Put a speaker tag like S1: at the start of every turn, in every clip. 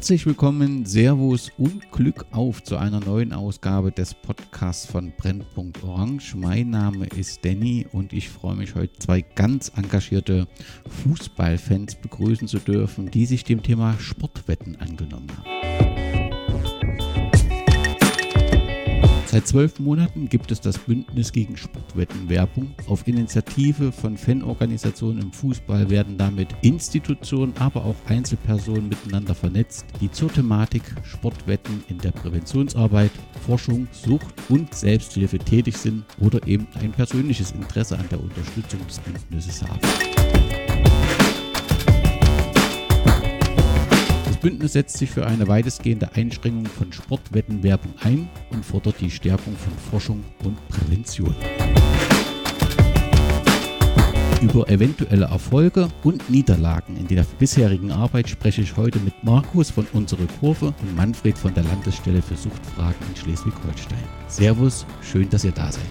S1: Herzlich willkommen, Servus und Glück auf zu einer neuen Ausgabe des Podcasts von Brennpunkt Orange. Mein Name ist Danny und ich freue mich heute zwei ganz engagierte Fußballfans begrüßen zu dürfen, die sich dem Thema Sportwetten angenommen haben. Seit zwölf Monaten gibt es das Bündnis gegen Sportwettenwerbung. Auf Initiative von Fanorganisationen im Fußball werden damit Institutionen, aber auch Einzelpersonen miteinander vernetzt, die zur Thematik Sportwetten in der Präventionsarbeit, Forschung, Sucht und Selbsthilfe tätig sind oder eben ein persönliches Interesse an der Unterstützung des Bündnisses haben. Bündnis setzt sich für eine weitestgehende Einschränkung von Sportwettenwerbung ein und fordert die Stärkung von Forschung und Prävention. Über eventuelle Erfolge und Niederlagen in der bisherigen Arbeit spreche ich heute mit Markus von Unsere Kurve und Manfred von der Landesstelle für Suchtfragen in Schleswig-Holstein. Servus, schön, dass ihr da seid.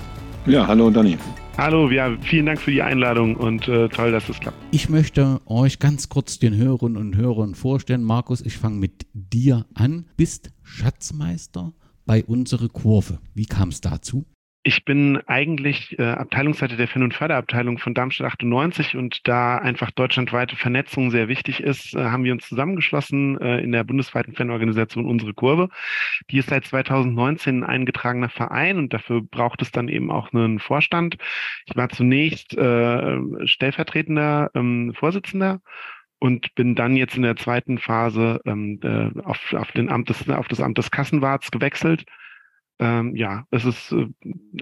S2: Ja, hallo Dani.
S3: Hallo, ja, vielen Dank für die Einladung und äh, toll, dass es klappt.
S1: Ich möchte euch ganz kurz den Hörerinnen und Hörern vorstellen. Markus, ich fange mit dir an. Bist Schatzmeister bei Unsere Kurve. Wie kam es dazu?
S3: Ich bin eigentlich äh, Abteilungsleiter der Fan- und Förderabteilung von Darmstadt 98 und da einfach deutschlandweite Vernetzung sehr wichtig ist, äh, haben wir uns zusammengeschlossen äh, in der bundesweiten Fanorganisation Unsere Kurve. Die ist seit 2019 ein eingetragener Verein und dafür braucht es dann eben auch einen Vorstand. Ich war zunächst äh, stellvertretender ähm, Vorsitzender und bin dann jetzt in der zweiten Phase ähm, äh, auf, auf, den Amt des, auf das Amt des Kassenwarts gewechselt ähm, ja, es ist äh,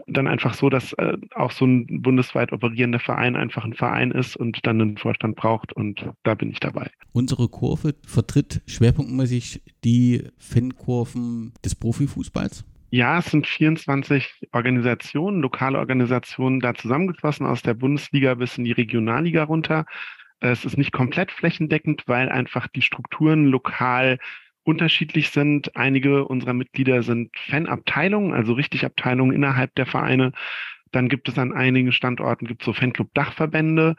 S3: dann einfach so, dass äh, auch so ein bundesweit operierender Verein einfach ein Verein ist und dann einen Vorstand braucht und da bin ich dabei.
S1: Unsere Kurve vertritt schwerpunktmäßig die Fankurven des Profifußballs.
S3: Ja, es sind 24 Organisationen, lokale Organisationen da zusammengeschlossen aus der Bundesliga bis in die Regionalliga runter. Es ist nicht komplett flächendeckend, weil einfach die Strukturen lokal unterschiedlich sind. Einige unserer Mitglieder sind Fanabteilungen, also richtig Abteilungen innerhalb der Vereine. Dann gibt es an einigen Standorten gibt so Fanclub-Dachverbände.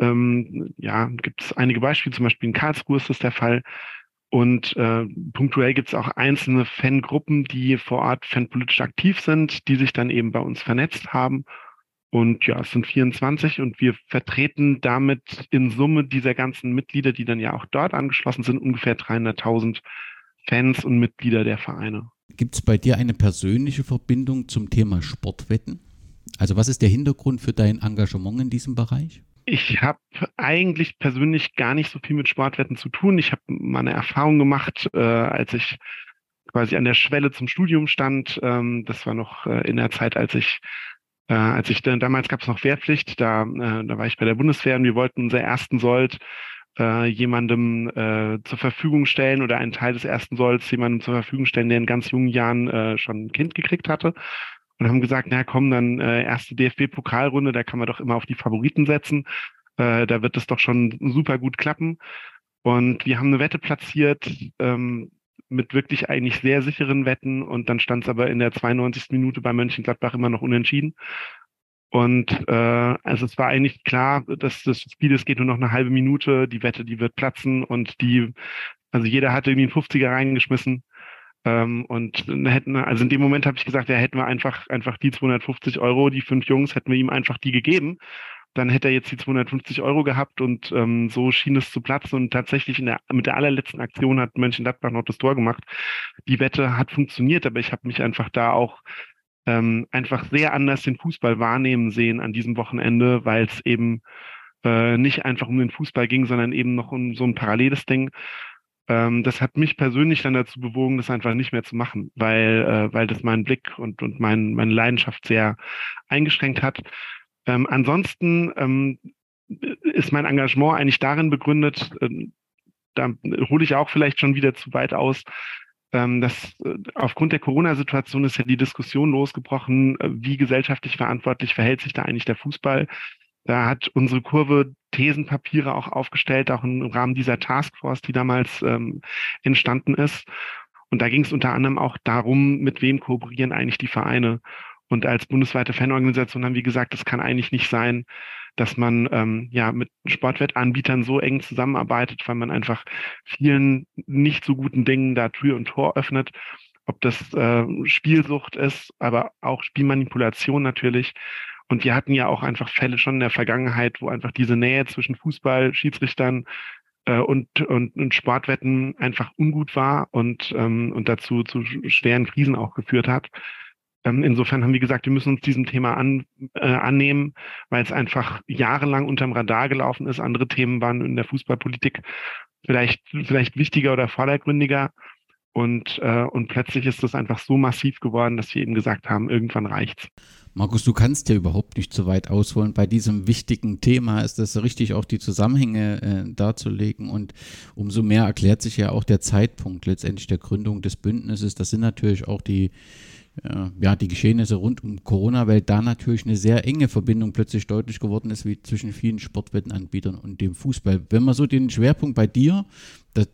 S3: Ähm, ja, gibt es einige Beispiele, zum Beispiel in Karlsruhe ist das der Fall. Und äh, punktuell gibt es auch einzelne Fangruppen, die vor Ort fanpolitisch aktiv sind, die sich dann eben bei uns vernetzt haben und ja, es sind 24 und wir vertreten damit in Summe dieser ganzen Mitglieder, die dann ja auch dort angeschlossen sind, ungefähr 300.000 Fans und Mitglieder der Vereine.
S1: Gibt es bei dir eine persönliche Verbindung zum Thema Sportwetten? Also was ist der Hintergrund für dein Engagement in diesem Bereich?
S3: Ich habe eigentlich persönlich gar nicht so viel mit Sportwetten zu tun. Ich habe mal eine Erfahrung gemacht, äh, als ich quasi an der Schwelle zum Studium stand. Ähm, das war noch äh, in der Zeit, als ich äh, als ich dann, damals gab es noch Wehrpflicht, da, äh, da war ich bei der Bundeswehr und wir wollten unser ersten Sold äh, jemandem äh, zur Verfügung stellen oder einen Teil des ersten Solds jemandem zur Verfügung stellen, der in ganz jungen Jahren äh, schon ein Kind gekriegt hatte. Und haben gesagt, na komm, dann äh, erste DFB-Pokalrunde, da kann man doch immer auf die Favoriten setzen. Äh, da wird es doch schon super gut klappen. Und wir haben eine Wette platziert, ähm, mit wirklich eigentlich sehr sicheren Wetten und dann stand es aber in der 92. Minute bei Mönchengladbach immer noch unentschieden. Und äh, also es war eigentlich klar, dass das Spiel, es geht nur noch eine halbe Minute, die Wette, die wird platzen und die, also jeder hatte irgendwie einen 50er reingeschmissen. Ähm, und hätten, also in dem Moment habe ich gesagt, ja, hätten wir einfach, einfach die 250 Euro, die fünf Jungs, hätten wir ihm einfach die gegeben dann hätte er jetzt die 250 Euro gehabt und ähm, so schien es zu platzen. Und tatsächlich der, mit der allerletzten Aktion hat Mönchengladbach noch das Tor gemacht. Die Wette hat funktioniert, aber ich habe mich einfach da auch ähm, einfach sehr anders den Fußball wahrnehmen sehen an diesem Wochenende, weil es eben äh, nicht einfach um den Fußball ging, sondern eben noch um so ein paralleles Ding. Ähm, das hat mich persönlich dann dazu bewogen, das einfach nicht mehr zu machen, weil, äh, weil das meinen Blick und, und mein, meine Leidenschaft sehr eingeschränkt hat. Ähm, ansonsten ähm, ist mein Engagement eigentlich darin begründet, ähm, da hole ich auch vielleicht schon wieder zu weit aus, ähm, dass äh, aufgrund der Corona-Situation ist ja die Diskussion losgebrochen, äh, wie gesellschaftlich verantwortlich verhält sich da eigentlich der Fußball. Da hat unsere Kurve Thesenpapiere auch aufgestellt, auch im Rahmen dieser Taskforce, die damals ähm, entstanden ist. Und da ging es unter anderem auch darum, mit wem kooperieren eigentlich die Vereine. Und als bundesweite Fanorganisation haben wir gesagt, es kann eigentlich nicht sein, dass man ähm, ja mit Sportwettanbietern so eng zusammenarbeitet, weil man einfach vielen nicht so guten Dingen da Tür und Tor öffnet. Ob das äh, Spielsucht ist, aber auch Spielmanipulation natürlich. Und wir hatten ja auch einfach Fälle schon in der Vergangenheit, wo einfach diese Nähe zwischen Fußball, Schiedsrichtern äh, und, und, und Sportwetten einfach ungut war und, ähm, und dazu zu schweren Krisen auch geführt hat. Ähm, insofern haben wir gesagt, wir müssen uns diesem Thema an, äh, annehmen, weil es einfach jahrelang unterm Radar gelaufen ist. Andere Themen waren in der Fußballpolitik vielleicht, vielleicht wichtiger oder vordergründiger. Und, äh, und plötzlich ist das einfach so massiv geworden, dass wir eben gesagt haben, irgendwann reicht's.
S1: Markus, du kannst ja überhaupt nicht so weit ausholen. Bei diesem wichtigen Thema ist es richtig, auch die Zusammenhänge äh, darzulegen. Und umso mehr erklärt sich ja auch der Zeitpunkt letztendlich der Gründung des Bündnisses. Das sind natürlich auch die ja, die Geschehnisse rund um Corona, weil da natürlich eine sehr enge Verbindung plötzlich deutlich geworden ist, wie zwischen vielen Sportwettenanbietern und dem Fußball. Wenn man so den Schwerpunkt bei dir,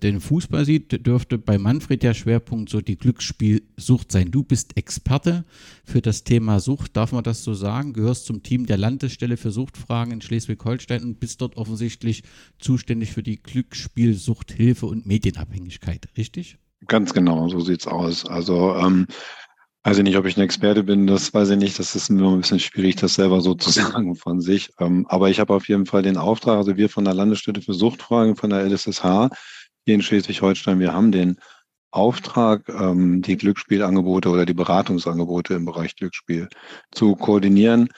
S1: den Fußball sieht, dürfte bei Manfred der Schwerpunkt so die Glücksspielsucht sein. Du bist Experte für das Thema Sucht, darf man das so sagen? Gehörst zum Team der Landesstelle für Suchtfragen in Schleswig-Holstein und bist dort offensichtlich zuständig für die Glücksspielsuchthilfe und Medienabhängigkeit, richtig?
S2: Ganz genau, so sieht's aus. Also ähm, Weiß ich nicht, ob ich ein Experte bin, das weiß ich nicht. Das ist nur ein bisschen schwierig, das selber so zu sagen von sich. Ähm, aber ich habe auf jeden Fall den Auftrag, also wir von der Landesstätte für Suchtfragen von der LSSH hier in Schleswig-Holstein, wir haben den Auftrag, ähm, die Glücksspielangebote oder die Beratungsangebote im Bereich Glücksspiel zu koordinieren.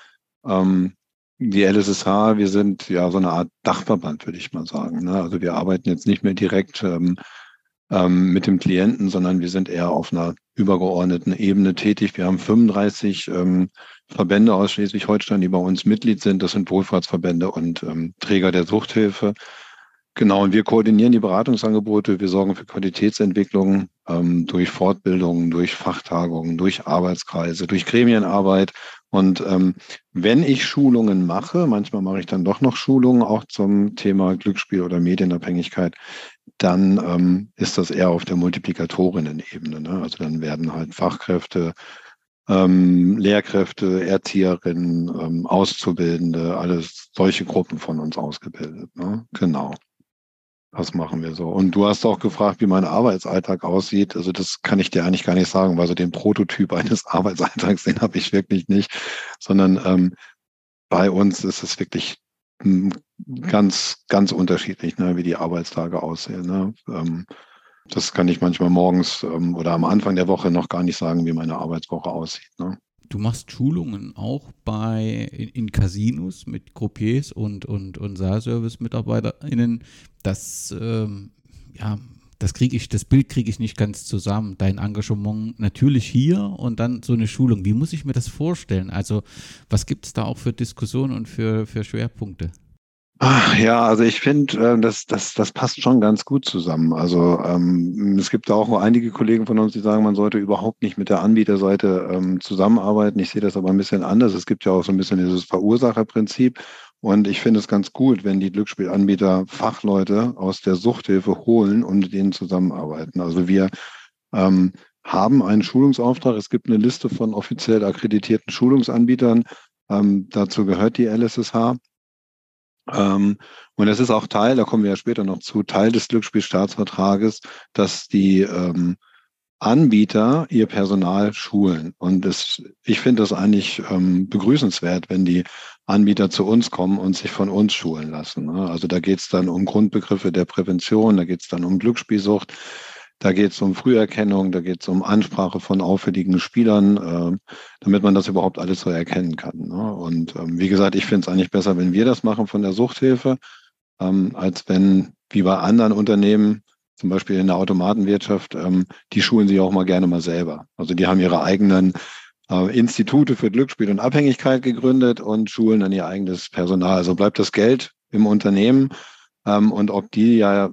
S2: Ähm, die LSSH, wir sind ja so eine Art Dachverband, würde ich mal sagen. Ne? Also wir arbeiten jetzt nicht mehr direkt mit dem Klienten, sondern wir sind eher auf einer übergeordneten Ebene tätig. Wir haben 35 ähm, Verbände aus Schleswig-Holstein, die bei uns Mitglied sind. Das sind Wohlfahrtsverbände und ähm, Träger der Suchthilfe. Genau, und wir koordinieren die Beratungsangebote, wir sorgen für Qualitätsentwicklung ähm, durch Fortbildungen, durch Fachtagungen, durch Arbeitskreise, durch Gremienarbeit. Und ähm, wenn ich Schulungen mache, manchmal mache ich dann doch noch Schulungen auch zum Thema Glücksspiel oder Medienabhängigkeit, dann ähm, ist das eher auf der Multiplikatorinnen-Ebene. Ne? Also dann werden halt Fachkräfte, ähm, Lehrkräfte, Erzieherinnen, ähm, Auszubildende, alles solche Gruppen von uns ausgebildet. Ne? Genau. Das machen wir so. Und du hast auch gefragt, wie mein Arbeitsalltag aussieht. Also das kann ich dir eigentlich gar nicht sagen, weil so den Prototyp eines Arbeitsalltags, den habe ich wirklich nicht, sondern ähm, bei uns ist es wirklich ganz, ganz unterschiedlich, ne, wie die Arbeitstage aussehen. Ne? Ähm, das kann ich manchmal morgens ähm, oder am Anfang der Woche noch gar nicht sagen, wie meine Arbeitswoche aussieht. Ne?
S1: Du machst Schulungen auch bei in, in Casinos mit Croupiers und, und, und Saalservice-MitarbeiterInnen. Das, ähm, ja, das kriege ich, das Bild kriege ich nicht ganz zusammen. Dein Engagement natürlich hier und dann so eine Schulung. Wie muss ich mir das vorstellen? Also, was gibt es da auch für Diskussionen und für, für Schwerpunkte?
S2: Ach, ja, also ich finde, äh, das, das, das passt schon ganz gut zusammen. Also ähm, es gibt auch einige Kollegen von uns, die sagen, man sollte überhaupt nicht mit der Anbieterseite ähm, zusammenarbeiten. Ich sehe das aber ein bisschen anders. Es gibt ja auch so ein bisschen dieses Verursacherprinzip. Und ich finde es ganz gut, wenn die Glücksspielanbieter Fachleute aus der Suchthilfe holen und mit denen zusammenarbeiten. Also wir ähm, haben einen Schulungsauftrag. Es gibt eine Liste von offiziell akkreditierten Schulungsanbietern. Ähm, dazu gehört die LSSH. Ähm, und es ist auch Teil, da kommen wir ja später noch zu, Teil des Glücksspielstaatsvertrages, dass die ähm, Anbieter ihr Personal schulen. Und das, ich finde das eigentlich ähm, begrüßenswert, wenn die Anbieter zu uns kommen und sich von uns schulen lassen. Ne? Also da geht es dann um Grundbegriffe der Prävention, da geht es dann um Glücksspielsucht, da geht es um Früherkennung, da geht es um Ansprache von auffälligen Spielern, äh, damit man das überhaupt alles so erkennen kann. Ne? Und ähm, wie gesagt, ich finde es eigentlich besser, wenn wir das machen von der Suchthilfe, ähm, als wenn, wie bei anderen Unternehmen, zum Beispiel in der Automatenwirtschaft, ähm, die schulen sich auch mal gerne mal selber. Also die haben ihre eigenen äh, Institute für Glücksspiel und Abhängigkeit gegründet und schulen dann ihr eigenes Personal. Also bleibt das Geld im Unternehmen. Ähm, und ob die ja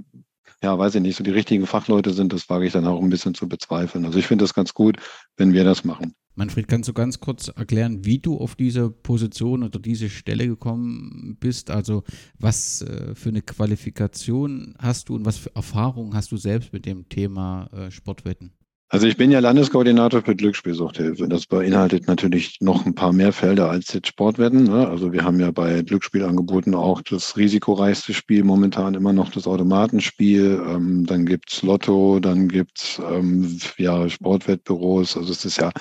S2: ja, weiß ich nicht, so die richtigen Fachleute sind, das wage ich dann auch ein bisschen zu bezweifeln. Also ich finde das ganz gut, wenn wir das machen.
S1: Manfred, kannst du ganz kurz erklären, wie du auf diese Position oder diese Stelle gekommen bist? Also was äh, für eine Qualifikation hast du und was für Erfahrungen hast du selbst mit dem Thema äh, Sportwetten?
S2: Also ich bin ja Landeskoordinator für Glücksspielsuchthilfe. Das beinhaltet natürlich noch ein paar mehr Felder als jetzt Sportwetten. Ne? Also wir haben ja bei Glücksspielangeboten auch das risikoreichste Spiel momentan immer noch das Automatenspiel. Ähm, dann gibt's Lotto, dann gibt's ähm, ja Sportwettbüros. Also es ist ja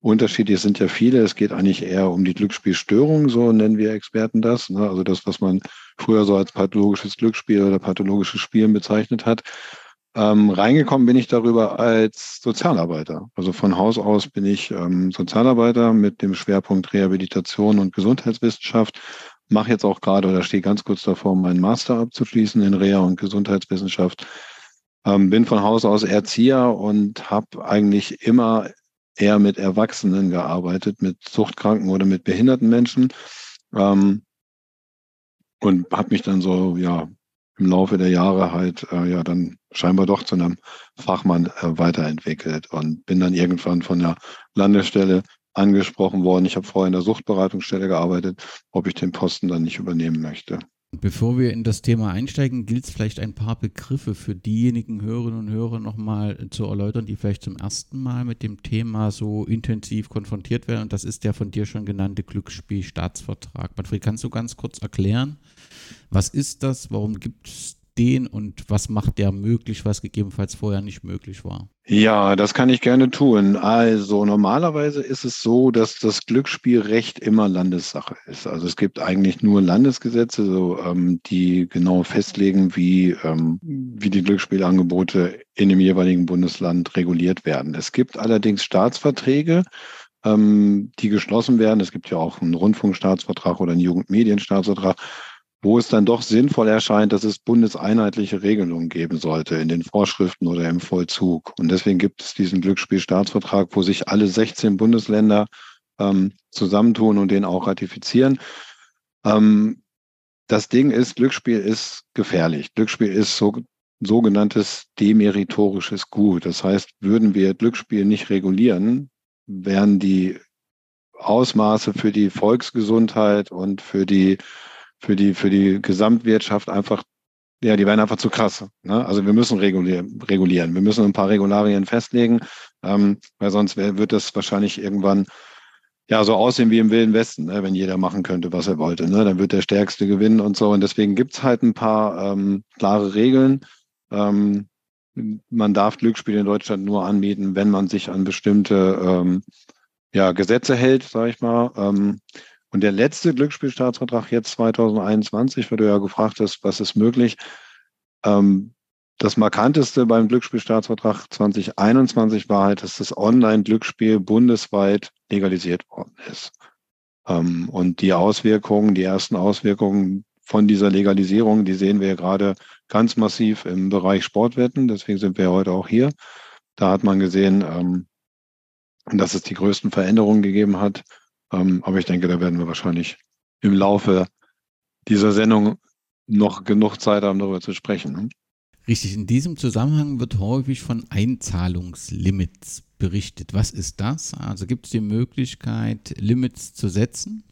S2: unterschiedlich, es sind ja viele. Es geht eigentlich eher um die Glücksspielstörung, so nennen wir Experten das. Ne? Also das, was man früher so als pathologisches Glücksspiel oder pathologisches Spielen bezeichnet hat. Ähm, reingekommen bin ich darüber als Sozialarbeiter. Also von Haus aus bin ich ähm, Sozialarbeiter mit dem Schwerpunkt Rehabilitation und Gesundheitswissenschaft. Mache jetzt auch gerade oder stehe ganz kurz davor, meinen Master abzuschließen in Reha und Gesundheitswissenschaft. Ähm, bin von Haus aus Erzieher und habe eigentlich immer eher mit Erwachsenen gearbeitet, mit Suchtkranken oder mit behinderten Menschen. Ähm, und habe mich dann so ja im Laufe der Jahre halt äh, ja dann scheinbar doch zu einem Fachmann äh, weiterentwickelt und bin dann irgendwann von der Landesstelle angesprochen worden. Ich habe vorher in der Suchtberatungsstelle gearbeitet, ob ich den Posten dann nicht übernehmen möchte.
S1: Bevor wir in das Thema einsteigen, gilt es vielleicht ein paar Begriffe für diejenigen Hörerinnen und Hörer nochmal zu erläutern, die vielleicht zum ersten Mal mit dem Thema so intensiv konfrontiert werden. Und das ist der von dir schon genannte Glücksspielstaatsvertrag. Manfred, kannst du ganz kurz erklären, was ist das? Warum gibt es den und was macht der möglich, was gegebenenfalls vorher nicht möglich war?
S2: Ja, das kann ich gerne tun. Also normalerweise ist es so, dass das Glücksspielrecht immer Landessache ist. Also es gibt eigentlich nur Landesgesetze, so, ähm, die genau festlegen, wie, ähm, wie die Glücksspielangebote in dem jeweiligen Bundesland reguliert werden. Es gibt allerdings Staatsverträge, ähm, die geschlossen werden. Es gibt ja auch einen Rundfunkstaatsvertrag oder einen Jugendmedienstaatsvertrag wo es dann doch sinnvoll erscheint, dass es bundeseinheitliche Regelungen geben sollte in den Vorschriften oder im Vollzug. Und deswegen gibt es diesen Glücksspielstaatsvertrag, wo sich alle 16 Bundesländer ähm, zusammentun und den auch ratifizieren. Ähm, das Ding ist, Glücksspiel ist gefährlich. Glücksspiel ist so, sogenanntes demeritorisches Gut. Das heißt, würden wir Glücksspiel nicht regulieren, wären die Ausmaße für die Volksgesundheit und für die für die, für die Gesamtwirtschaft einfach, ja, die werden einfach zu krass. Ne? Also wir müssen regulieren. Wir müssen ein paar Regularien festlegen, ähm, weil sonst wird das wahrscheinlich irgendwann ja so aussehen wie im Wilden Westen, ne? wenn jeder machen könnte, was er wollte. Ne? Dann wird der Stärkste gewinnen und so. Und deswegen gibt's halt ein paar ähm, klare Regeln. Ähm, man darf Glücksspiele in Deutschland nur anbieten, wenn man sich an bestimmte ähm, ja, Gesetze hält, sage ich mal. Ähm, und der letzte Glücksspielstaatsvertrag jetzt 2021, weil du ja gefragt hast, was ist möglich, ähm, das markanteste beim Glücksspielstaatsvertrag 2021 war halt, dass das Online-Glücksspiel bundesweit legalisiert worden ist. Ähm, und die Auswirkungen, die ersten Auswirkungen von dieser Legalisierung, die sehen wir gerade ganz massiv im Bereich Sportwetten. Deswegen sind wir heute auch hier. Da hat man gesehen, ähm, dass es die größten Veränderungen gegeben hat. Ähm, aber ich denke, da werden wir wahrscheinlich im Laufe dieser Sendung noch genug Zeit haben, darüber zu sprechen. Ne?
S1: Richtig, in diesem Zusammenhang wird häufig von Einzahlungslimits berichtet. Was ist das? Also gibt es die Möglichkeit, Limits zu setzen?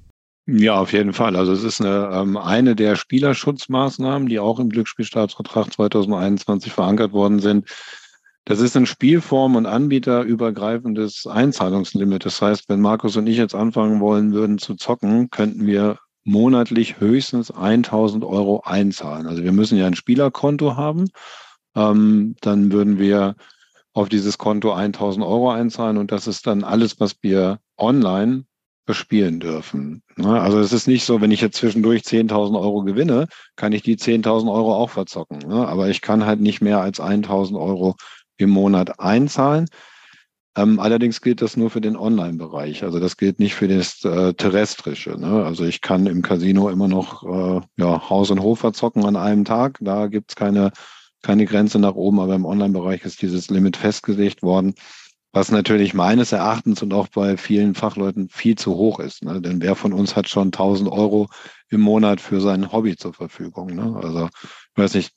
S2: Ja, auf jeden Fall. Also es ist eine, ähm, eine der Spielerschutzmaßnahmen, die auch im Glücksspielstaatsvertrag 2021 verankert worden sind, das ist ein Spielform- und Anbieterübergreifendes Einzahlungslimit. Das heißt, wenn Markus und ich jetzt anfangen wollen würden zu zocken, könnten wir monatlich höchstens 1000 Euro einzahlen. Also wir müssen ja ein Spielerkonto haben. Ähm, dann würden wir auf dieses Konto 1000 Euro einzahlen und das ist dann alles, was wir online bespielen dürfen. Ne? Also es ist nicht so, wenn ich jetzt zwischendurch 10.000 Euro gewinne, kann ich die 10.000 Euro auch verzocken. Ne? Aber ich kann halt nicht mehr als 1.000 Euro im Monat einzahlen. Ähm, allerdings gilt das nur für den Online-Bereich. Also das gilt nicht für das äh, Terrestrische. Ne? Also ich kann im Casino immer noch äh, ja, Haus und Hof verzocken an einem Tag. Da gibt's keine, keine Grenze nach oben, aber im Online-Bereich ist dieses Limit festgelegt worden, was natürlich meines Erachtens und auch bei vielen Fachleuten viel zu hoch ist. Ne? Denn wer von uns hat schon 1000 Euro im Monat für sein Hobby zur Verfügung? Ne? Also ich weiß nicht,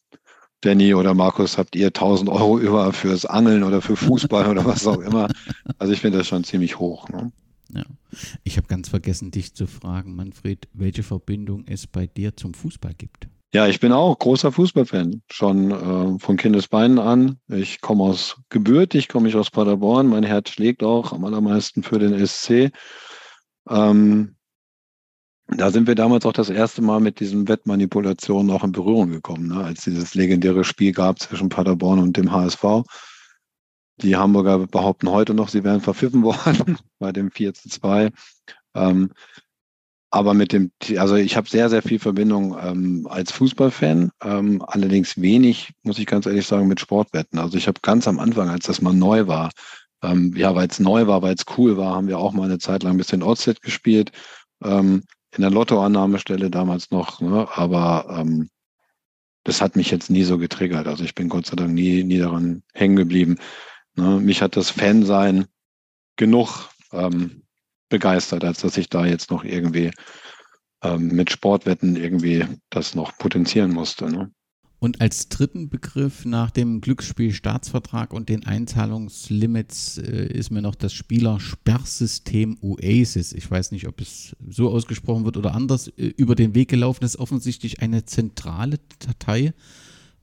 S2: Danny oder Markus, habt ihr 1000 Euro über fürs Angeln oder für Fußball oder was auch immer? Also ich finde das schon ziemlich hoch. Ne?
S1: Ja. Ich habe ganz vergessen, dich zu fragen, Manfred, welche Verbindung es bei dir zum Fußball gibt.
S2: Ja, ich bin auch großer Fußballfan, schon äh, von Kindesbeinen an. Ich komme aus gebürtig, komme ich aus Paderborn. Mein Herz schlägt auch am allermeisten für den SC. Ähm, da sind wir damals auch das erste Mal mit diesen Wettmanipulationen auch in Berührung gekommen, ne? als dieses legendäre Spiel gab zwischen Paderborn und dem HSV. Die Hamburger behaupten heute noch, sie wären verpfiffen worden bei dem 4 zu 2. Ähm, aber mit dem, also ich habe sehr, sehr viel Verbindung ähm, als Fußballfan, ähm, allerdings wenig, muss ich ganz ehrlich sagen, mit Sportwetten. Also ich habe ganz am Anfang, als das mal neu war, ähm, ja, weil es neu war, weil es cool war, haben wir auch mal eine Zeit lang ein bisschen Outset gespielt. Ähm, in der Lottoannahmestelle damals noch, ne? aber ähm, das hat mich jetzt nie so getriggert. Also ich bin Gott sei Dank nie, nie daran hängen geblieben. Ne? Mich hat das Fansein genug ähm, begeistert, als dass ich da jetzt noch irgendwie ähm, mit Sportwetten irgendwie das noch potenzieren musste. Ne?
S1: Und als dritten Begriff nach dem Glücksspielstaatsvertrag und den Einzahlungslimits äh, ist mir noch das Spielersperrsystem Oasis. Ich weiß nicht, ob es so ausgesprochen wird oder anders. Äh, über den Weg gelaufen ist offensichtlich eine zentrale Datei,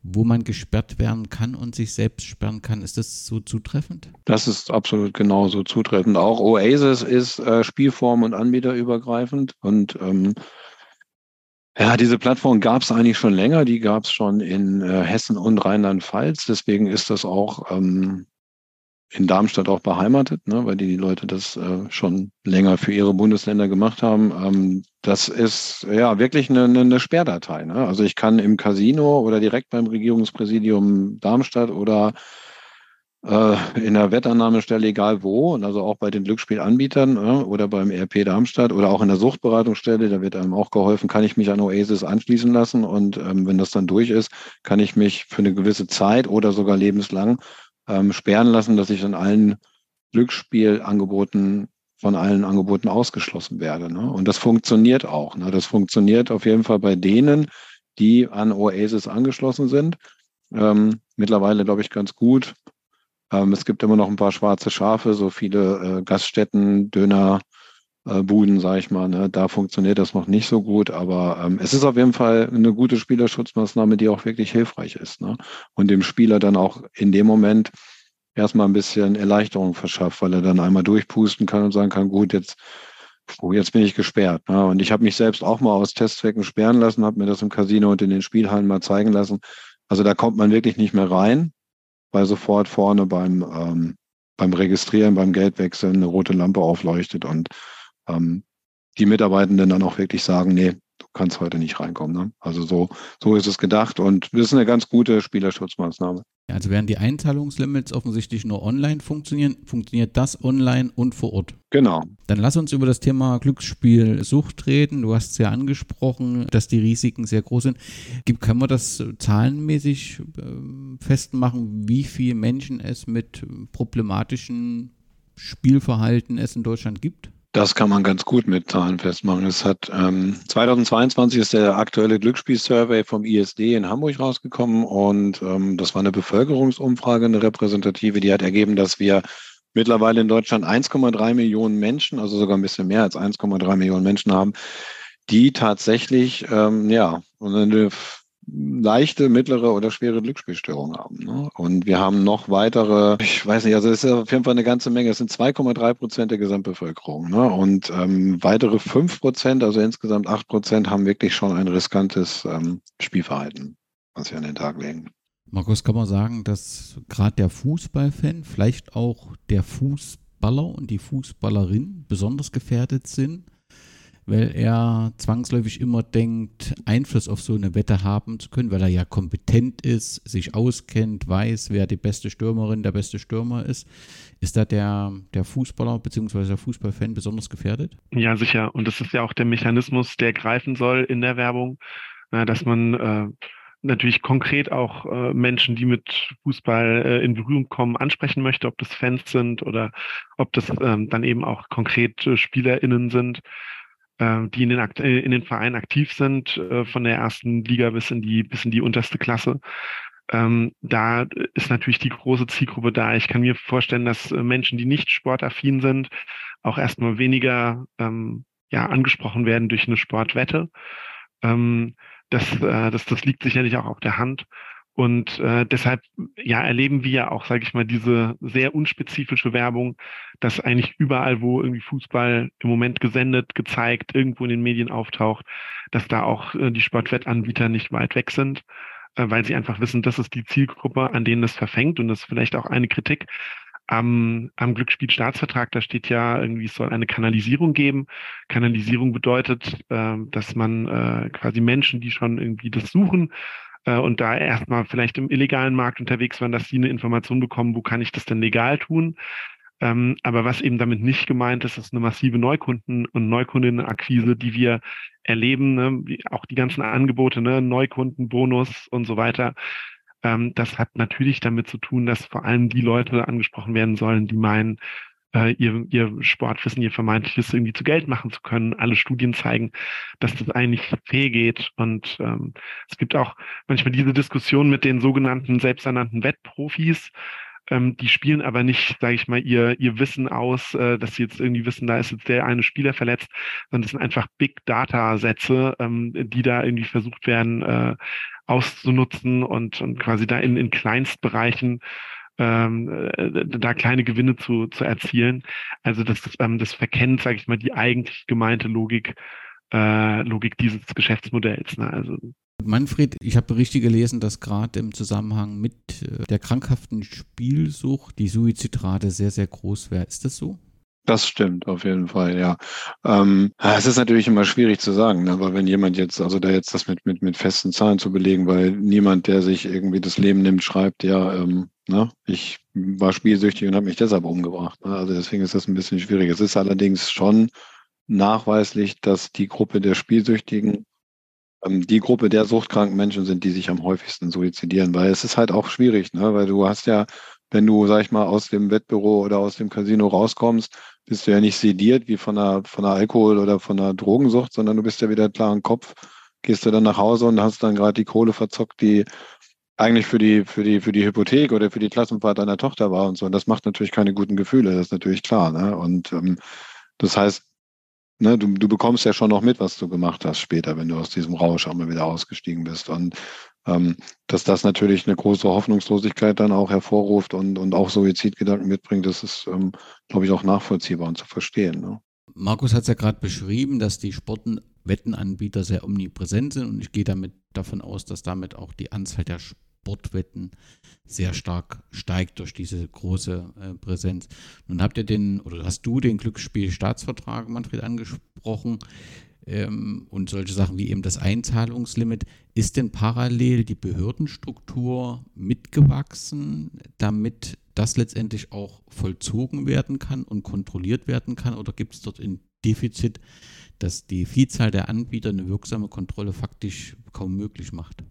S1: wo man gesperrt werden kann und sich selbst sperren kann. Ist das so zutreffend?
S2: Das ist absolut genauso zutreffend. Auch Oasis ist äh, Spielform- und anbieterübergreifend und ähm, ja, diese Plattform gab es eigentlich schon länger. Die gab es schon in äh, Hessen und Rheinland-Pfalz. Deswegen ist das auch ähm, in Darmstadt auch beheimatet, ne, weil die, die Leute das äh, schon länger für ihre Bundesländer gemacht haben. Ähm, das ist ja wirklich eine, eine Sperrdatei. Ne? Also ich kann im Casino oder direkt beim Regierungspräsidium Darmstadt oder in der Wettannahmestelle, egal wo, und also auch bei den Glücksspielanbietern äh, oder beim RP Darmstadt oder auch in der Suchtberatungsstelle, da wird einem auch geholfen, kann ich mich an Oasis anschließen lassen und ähm, wenn das dann durch ist, kann ich mich für eine gewisse Zeit oder sogar lebenslang ähm, sperren lassen, dass ich an allen Glücksspielangeboten von allen Angeboten ausgeschlossen werde. Ne? Und das funktioniert auch. Ne? Das funktioniert auf jeden Fall bei denen, die an Oasis angeschlossen sind. Ähm, mittlerweile, glaube ich, ganz gut. Ähm, es gibt immer noch ein paar schwarze Schafe, so viele äh, Gaststätten, Döner, äh, Buden, sage ich mal. Ne? Da funktioniert das noch nicht so gut, aber ähm, es ist auf jeden Fall eine gute Spielerschutzmaßnahme, die auch wirklich hilfreich ist. Ne? Und dem Spieler dann auch in dem Moment erstmal ein bisschen Erleichterung verschafft, weil er dann einmal durchpusten kann und sagen kann, gut, jetzt, oh, jetzt bin ich gesperrt. Ne? Und ich habe mich selbst auch mal aus Testzwecken sperren lassen, habe mir das im Casino und in den Spielhallen mal zeigen lassen. Also da kommt man wirklich nicht mehr rein weil sofort vorne beim, ähm, beim Registrieren, beim Geldwechseln eine rote Lampe aufleuchtet und ähm, die Mitarbeitenden dann auch wirklich sagen, nee, du kannst heute nicht reinkommen. Ne? Also so, so ist es gedacht und das ist eine ganz gute Spielerschutzmaßnahme.
S1: Also während die Einzahlungslimits offensichtlich nur online funktionieren, funktioniert das online und vor Ort.
S2: Genau.
S1: Dann lass uns über das Thema Glücksspielsucht reden. Du hast es ja angesprochen, dass die Risiken sehr groß sind. Können wir das zahlenmäßig äh, festmachen, wie viele Menschen es mit problematischen Spielverhalten es in Deutschland gibt?
S2: Das kann man ganz gut mit Zahlen festmachen. Es hat ähm, 2022 ist der aktuelle Glücksspiel-Survey vom ISD in Hamburg rausgekommen und ähm, das war eine Bevölkerungsumfrage, eine repräsentative, die hat ergeben, dass wir mittlerweile in Deutschland 1,3 Millionen Menschen, also sogar ein bisschen mehr als 1,3 Millionen Menschen haben, die tatsächlich ähm, ja eine leichte, mittlere oder schwere Glücksspielstörungen haben. Ne? Und wir haben noch weitere, ich weiß nicht, also es ist auf jeden Fall eine ganze Menge. Es sind 2,3 Prozent der Gesamtbevölkerung. Ne? Und ähm, weitere 5 Prozent, also insgesamt 8 Prozent, haben wirklich schon ein riskantes ähm, Spielverhalten, was wir an den Tag legen.
S1: Markus, kann man sagen, dass gerade der Fußballfan, vielleicht auch der Fußballer und die Fußballerin besonders gefährdet sind? Weil er zwangsläufig immer denkt, Einfluss auf so eine Wette haben zu können, weil er ja kompetent ist, sich auskennt, weiß, wer die beste Stürmerin, der beste Stürmer ist. Ist da der, der Fußballer bzw. der Fußballfan besonders gefährdet?
S3: Ja, sicher. Und das ist ja auch der Mechanismus, der greifen soll in der Werbung, dass man äh, natürlich konkret auch äh, Menschen, die mit Fußball äh, in Berührung kommen, ansprechen möchte, ob das Fans sind oder ob das ähm, dann eben auch konkret äh, SpielerInnen sind äh, die in den, äh, in den Vereinen aktiv sind, äh, von der ersten Liga bis in die, bis in die unterste Klasse. Ähm, da ist natürlich die große Zielgruppe da. Ich kann mir vorstellen, dass äh, Menschen, die nicht sportaffin sind, auch erstmal weniger ähm, ja, angesprochen werden durch eine Sportwette. Ähm, Das, äh, das, das liegt sicherlich auch auf der Hand. Und äh, deshalb ja erleben wir ja auch, sage ich mal, diese sehr unspezifische Werbung, dass eigentlich überall, wo irgendwie Fußball im Moment gesendet, gezeigt, irgendwo in den Medien auftaucht, dass da auch äh, die Sportwettanbieter nicht weit weg sind, äh, weil sie einfach wissen, das ist die Zielgruppe, an denen das verfängt und das ist vielleicht auch eine Kritik am, am Glücksspielstaatsvertrag, da steht ja irgendwie, es soll eine Kanalisierung geben. Kanalisierung bedeutet, äh, dass man äh, quasi Menschen, die schon irgendwie das suchen, äh, und da erstmal vielleicht im illegalen Markt unterwegs waren, dass sie eine Information bekommen, wo kann ich das denn legal tun. Ähm, aber was eben damit nicht gemeint ist, ist eine massive Neukunden- und Neukundinnenakquise, die wir erleben, ne? auch die ganzen Angebote, ne? Neukundenbonus und so weiter. Ähm, das hat natürlich damit zu tun, dass vor allem die Leute angesprochen werden sollen, die meinen, äh, ihr, ihr Sportwissen, ihr vermeintliches irgendwie zu Geld machen zu können. Alle Studien zeigen, dass das eigentlich fehlgeht. Und ähm, es gibt auch manchmal diese Diskussion mit den sogenannten selbsternannten Wettprofis, ähm, die spielen aber nicht, sage ich mal, ihr, ihr Wissen aus, äh, dass sie jetzt irgendwie wissen, da ist jetzt der eine Spieler verletzt, sondern das sind einfach Big Data-Sätze, ähm, die da irgendwie versucht werden äh, auszunutzen und, und quasi da in, in Kleinstbereichen ähm, äh, da kleine Gewinne zu, zu erzielen. Also das, ähm, das verkennt, sage ich mal, die eigentlich gemeinte Logik, äh, Logik dieses Geschäftsmodells. Ne? Also
S1: Manfred, ich habe Berichte gelesen, dass gerade im Zusammenhang mit äh, der krankhaften Spielsucht die Suizidrate sehr, sehr groß wäre. Ist das so?
S2: Das stimmt, auf jeden Fall, ja. Ähm, es ist natürlich immer schwierig zu sagen, ne? aber wenn jemand jetzt, also da jetzt das mit, mit, mit festen Zahlen zu belegen, weil niemand, der sich irgendwie das Leben nimmt, schreibt, ja, ähm, ne, ich war spielsüchtig und habe mich deshalb umgebracht. Ne? Also deswegen ist das ein bisschen schwierig. Es ist allerdings schon nachweislich, dass die Gruppe der Spielsüchtigen ähm, die Gruppe der suchtkranken Menschen sind, die sich am häufigsten suizidieren, weil es ist halt auch schwierig, ne? weil du hast ja wenn du, sag ich mal, aus dem Wettbüro oder aus dem Casino rauskommst, bist du ja nicht sediert wie von einer, von einer Alkohol- oder von einer Drogensucht, sondern du bist ja wieder klar im Kopf, gehst du dann nach Hause und hast dann gerade die Kohle verzockt, die eigentlich für die, für die, für die Hypothek oder für die Klassenfahrt deiner Tochter war und so. Und das macht natürlich keine guten Gefühle, das ist natürlich klar. Ne? Und ähm, das heißt, ne, du, du bekommst ja schon noch mit, was du gemacht hast später, wenn du aus diesem Rausch auch mal wieder ausgestiegen bist. Und dass das natürlich eine große Hoffnungslosigkeit dann auch hervorruft und, und auch Suizidgedanken mitbringt, das ist, ähm, glaube ich, auch nachvollziehbar und zu verstehen. Ne?
S1: Markus hat es ja gerade beschrieben, dass die Sportwettenanbieter sehr omnipräsent sind und ich gehe damit davon aus, dass damit auch die Anzahl der Sportwetten sehr stark steigt durch diese große äh, Präsenz. Nun habt ihr den, oder hast du den Glücksspielstaatsvertrag, Manfred, angesprochen ähm, und solche Sachen wie eben das Einzahlungslimit. Ist denn parallel die Behördenstruktur mitgewachsen, damit das letztendlich auch vollzogen werden kann und kontrolliert werden kann? Oder gibt es dort ein Defizit, das die Vielzahl der Anbieter eine wirksame Kontrolle faktisch kaum möglich macht?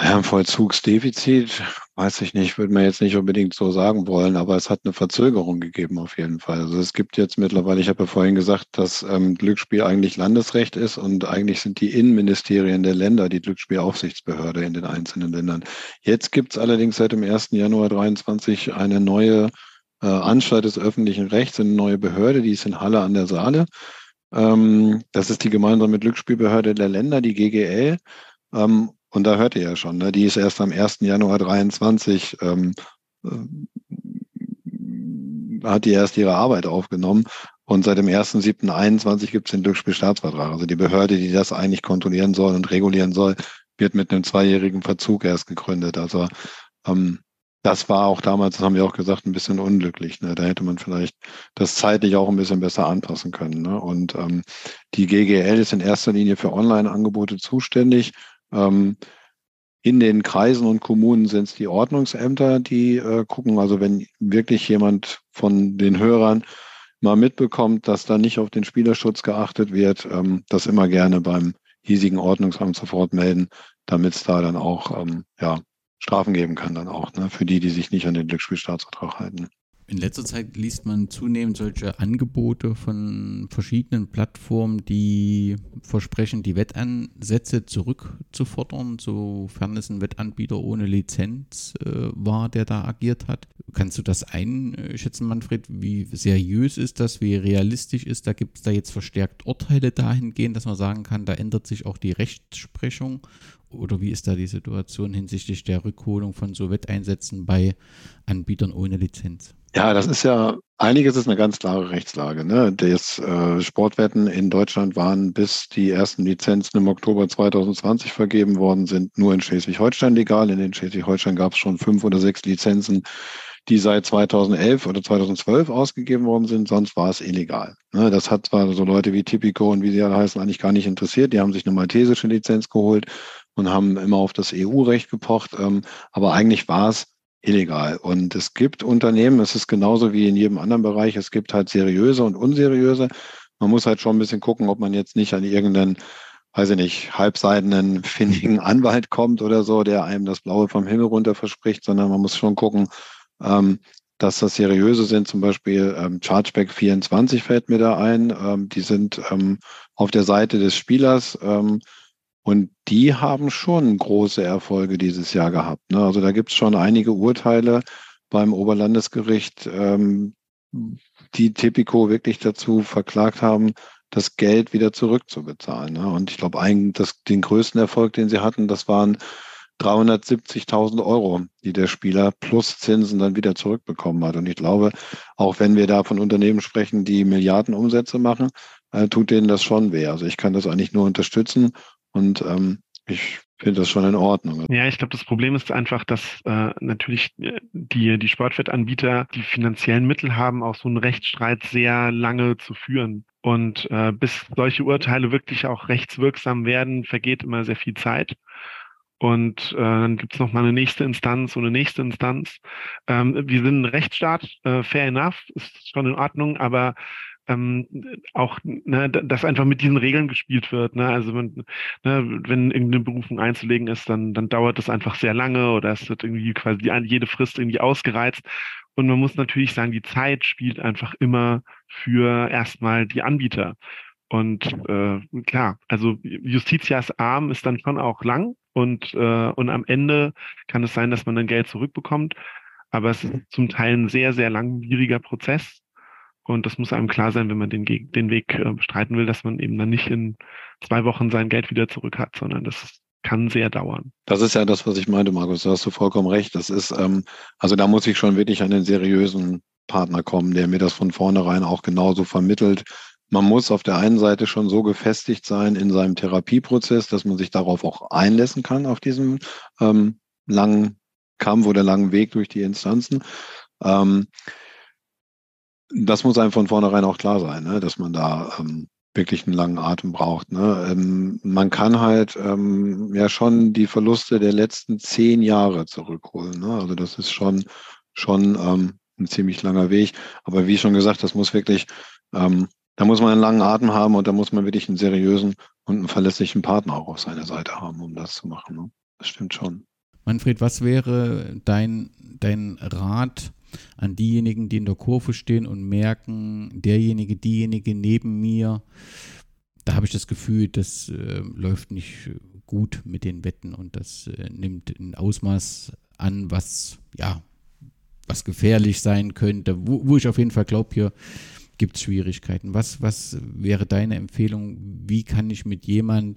S2: Ja, ein Vollzugsdefizit, weiß ich nicht, würde man jetzt nicht unbedingt so sagen wollen, aber es hat eine Verzögerung gegeben auf jeden Fall. Also es gibt jetzt mittlerweile, ich habe ja vorhin gesagt, dass ähm, Glücksspiel eigentlich Landesrecht ist und eigentlich sind die Innenministerien der Länder die Glücksspielaufsichtsbehörde in den einzelnen Ländern. Jetzt gibt es allerdings seit dem 1. Januar 2023 eine neue äh, Anstalt des öffentlichen Rechts, eine neue Behörde, die ist in Halle an der Saale. Ähm, das ist die gemeinsame Glücksspielbehörde der Länder, die GGL. Ähm, und da hört ihr ja schon, ne? die ist erst am 1. Januar 23, ähm, äh, hat die erst ihre Arbeit aufgenommen. Und seit dem 1.7.21 gibt es den Glücksspielstaatsvertrag. Also die Behörde, die das eigentlich kontrollieren soll und regulieren soll, wird mit einem zweijährigen Verzug erst gegründet. Also ähm, das war auch damals, das haben wir auch gesagt, ein bisschen unglücklich. Ne? Da hätte man vielleicht das zeitlich auch ein bisschen besser anpassen können. Ne? Und ähm, die GGL ist in erster Linie für Online-Angebote zuständig ähm, in den Kreisen und Kommunen sind es die Ordnungsämter, die äh, gucken. Also wenn wirklich jemand von den Hörern mal mitbekommt, dass da nicht auf den Spielerschutz geachtet wird, ähm, das immer gerne beim hiesigen Ordnungsamt sofort melden, damit es da dann auch ähm, ja, Strafen geben kann, dann auch, ne, für die, die sich nicht an den Glücksspielstaatsvertrag halten.
S1: In letzter Zeit liest man zunehmend solche Angebote von verschiedenen Plattformen, die versprechen, die Wettansätze zurückzufordern, sofern es ein Wettanbieter ohne Lizenz äh, war, der da agiert hat. Kannst du das einschätzen, Manfred? Wie seriös ist das? Wie realistisch ist da? Gibt es da jetzt verstärkt Urteile dahingehend, dass man sagen kann, da ändert sich auch die Rechtsprechung? Oder wie ist da die Situation hinsichtlich der Rückholung von so Wetteinsätzen bei Anbietern ohne Lizenz?
S2: Ja, das ist ja, einiges ist eine ganz klare Rechtslage. Ne? Das äh, Sportwetten in Deutschland waren, bis die ersten Lizenzen im Oktober 2020 vergeben worden sind, nur in Schleswig-Holstein legal. In Schleswig-Holstein gab es schon fünf oder sechs Lizenzen, die seit 2011 oder 2012 ausgegeben worden sind, sonst war es illegal. Ne? Das hat zwar so Leute wie Tipico und wie sie alle heißen eigentlich gar nicht interessiert. Die haben sich eine maltesische Lizenz geholt und haben immer auf das EU-Recht gepocht. Ähm, aber eigentlich war es illegal. Und es gibt Unternehmen, es ist genauso wie in jedem anderen Bereich, es gibt halt seriöse und unseriöse. Man muss halt schon ein bisschen gucken, ob man jetzt nicht an irgendeinen, weiß ich nicht, halbseidenen, findigen Anwalt kommt oder so, der einem das Blaue vom Himmel runter verspricht, sondern man muss schon gucken, ähm, dass das seriöse sind. Zum Beispiel ähm, Chargeback 24 fällt mir da ein. Ähm, die sind ähm, auf der Seite des Spielers. Und die haben schon große Erfolge dieses Jahr gehabt. Ne? Also da gibt es schon einige Urteile beim Oberlandesgericht, ähm, die Tipico wirklich dazu verklagt haben, das Geld wieder zurückzubezahlen. Ne? Und ich glaube, den größten Erfolg, den sie hatten, das waren 370.000 Euro, die der Spieler plus Zinsen dann wieder zurückbekommen hat. Und ich glaube, auch wenn wir da von Unternehmen sprechen, die Milliarden Umsätze machen, äh, tut denen das schon weh. Also ich kann das eigentlich nur unterstützen und ähm, ich finde das schon in Ordnung.
S3: Ja, ich glaube, das Problem ist einfach, dass äh, natürlich äh, die, die Sportwettanbieter die finanziellen Mittel haben, auch so einen Rechtsstreit sehr lange zu führen. Und äh, bis solche Urteile wirklich auch rechtswirksam werden, vergeht immer sehr viel Zeit. Und äh, dann gibt es nochmal eine nächste Instanz und eine nächste Instanz. Ähm, wir sind ein Rechtsstaat, äh, fair enough, ist schon in Ordnung, aber ähm, auch, ne, dass einfach mit diesen Regeln gespielt wird. Ne? Also wenn, ne, wenn irgendeine Berufung einzulegen ist, dann, dann dauert das einfach sehr lange oder es wird irgendwie quasi jede Frist irgendwie ausgereizt. Und man muss natürlich sagen, die Zeit spielt einfach immer für erstmal die Anbieter. Und äh, klar, also Justitias Arm ist dann schon auch lang und, äh, und am Ende kann es sein, dass man dann Geld zurückbekommt. Aber es ist zum Teil ein sehr, sehr langwieriger Prozess. Und das muss einem klar sein, wenn man den, den Weg äh, bestreiten will, dass man eben dann nicht in zwei Wochen sein Geld wieder zurück hat, sondern das kann sehr dauern.
S2: Das ist ja das, was ich meinte, Markus. Da hast du vollkommen recht. Das ist, ähm, also da muss ich schon wirklich an den seriösen Partner kommen, der mir das von vornherein auch genauso vermittelt. Man muss auf der einen Seite schon so gefestigt sein in seinem Therapieprozess, dass man sich darauf auch einlassen kann, auf diesen ähm, langen Kampf oder langen Weg durch die Instanzen. Ähm, das muss einem von vornherein auch klar sein, ne? dass man da ähm, wirklich einen langen Atem braucht. Ne? Ähm, man kann halt ähm, ja schon die Verluste der letzten zehn Jahre zurückholen. Ne? Also das ist schon, schon ähm, ein ziemlich langer Weg. Aber wie schon gesagt, das muss wirklich, ähm, da muss man einen langen Atem haben und da muss man wirklich einen seriösen und einen verlässlichen Partner auch auf seiner Seite haben, um das zu machen. Ne? Das stimmt schon.
S1: Manfred, was wäre dein, dein Rat an diejenigen, die in der Kurve stehen und merken, derjenige, diejenige neben mir, da habe ich das Gefühl, das äh, läuft nicht gut mit den Wetten und das äh, nimmt ein Ausmaß an, was ja, was gefährlich sein könnte, wo, wo ich auf jeden Fall glaube, hier gibt es Schwierigkeiten. Was, was wäre deine Empfehlung? Wie kann ich mit jemandem,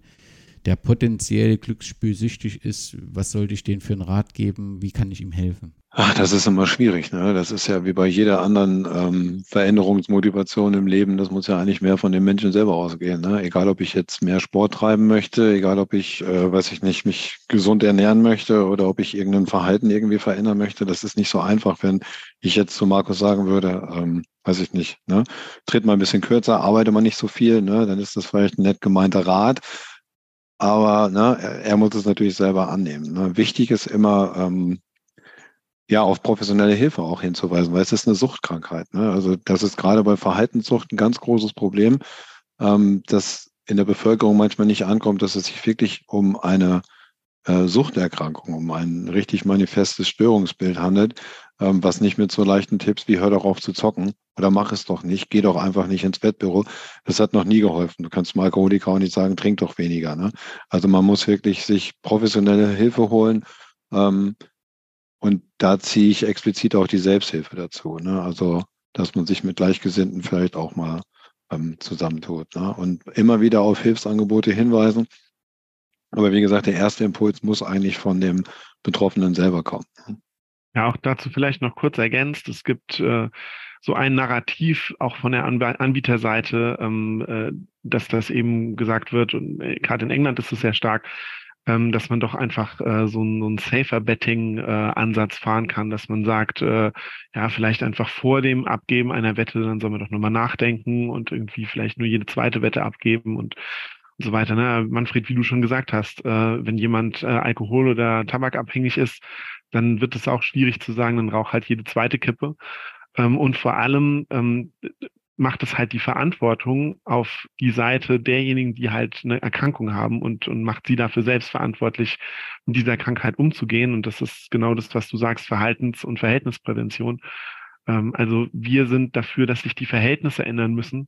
S1: der potenziell glücksspielsüchtig ist, was sollte ich denen für einen Rat geben? Wie kann ich ihm helfen?
S2: Ach, das ist immer schwierig. Ne? Das ist ja wie bei jeder anderen ähm, Veränderungsmotivation im Leben. Das muss ja eigentlich mehr von den Menschen selber ausgehen. Ne? Egal, ob ich jetzt mehr Sport treiben möchte, egal, ob ich, äh, weiß ich nicht, mich gesund ernähren möchte oder ob ich irgendein Verhalten irgendwie verändern möchte. Das ist nicht so einfach, wenn ich jetzt zu Markus sagen würde, ähm, weiß ich nicht, ne? tritt mal ein bisschen kürzer, arbeite mal nicht so viel, ne? dann ist das vielleicht ein nett gemeinter Rat. Aber ne, er muss es natürlich selber annehmen. Ne? Wichtig ist immer, ähm, ja, auf professionelle Hilfe auch hinzuweisen, weil es ist eine Suchtkrankheit. Ne? Also das ist gerade bei Verhaltenssucht ein ganz großes Problem, ähm, dass in der Bevölkerung manchmal nicht ankommt, dass es sich wirklich um eine äh, Suchterkrankung, um ein richtig manifestes Störungsbild handelt, ähm, was nicht mit so leichten Tipps wie hör doch auf zu zocken oder mach es doch nicht, geh doch einfach nicht ins Wettbüro. Das hat noch nie geholfen. Du kannst dem Alkoholiker auch nicht sagen, trink doch weniger. Ne? Also man muss wirklich sich professionelle Hilfe holen. Ähm, und da ziehe ich explizit auch die Selbsthilfe dazu. Ne? Also, dass man sich mit Gleichgesinnten vielleicht auch mal ähm, zusammentut. Ne? Und immer wieder auf Hilfsangebote hinweisen. Aber wie gesagt, der erste Impuls muss eigentlich von dem Betroffenen selber kommen.
S3: Ja, auch dazu vielleicht noch kurz ergänzt. Es gibt äh, so ein Narrativ auch von der Anbieterseite, ähm, äh, dass das eben gesagt wird, und äh, gerade in England ist es sehr stark, ähm, dass man doch einfach äh, so, ein, so safer Betting-Ansatz äh, fahren kann, dass man sagt, äh, ja, vielleicht einfach vor dem Abgeben einer Wette, dann soll man doch nochmal nachdenken und irgendwie vielleicht nur jede zweite Wette abgeben und und so weiter. Ne? Manfred, wie du schon gesagt hast, äh, wenn jemand äh, Alkohol- oder Tabakabhängig ist, dann wird es auch schwierig zu sagen, dann rauch halt jede zweite Kippe. Ähm, und vor allem ähm, macht es halt die Verantwortung auf die Seite derjenigen, die halt eine Erkrankung haben und, und macht sie dafür selbst verantwortlich, mit dieser Krankheit umzugehen. Und das ist genau das, was du sagst, Verhaltens- und Verhältnisprävention. Ähm, also wir sind dafür, dass sich die Verhältnisse ändern müssen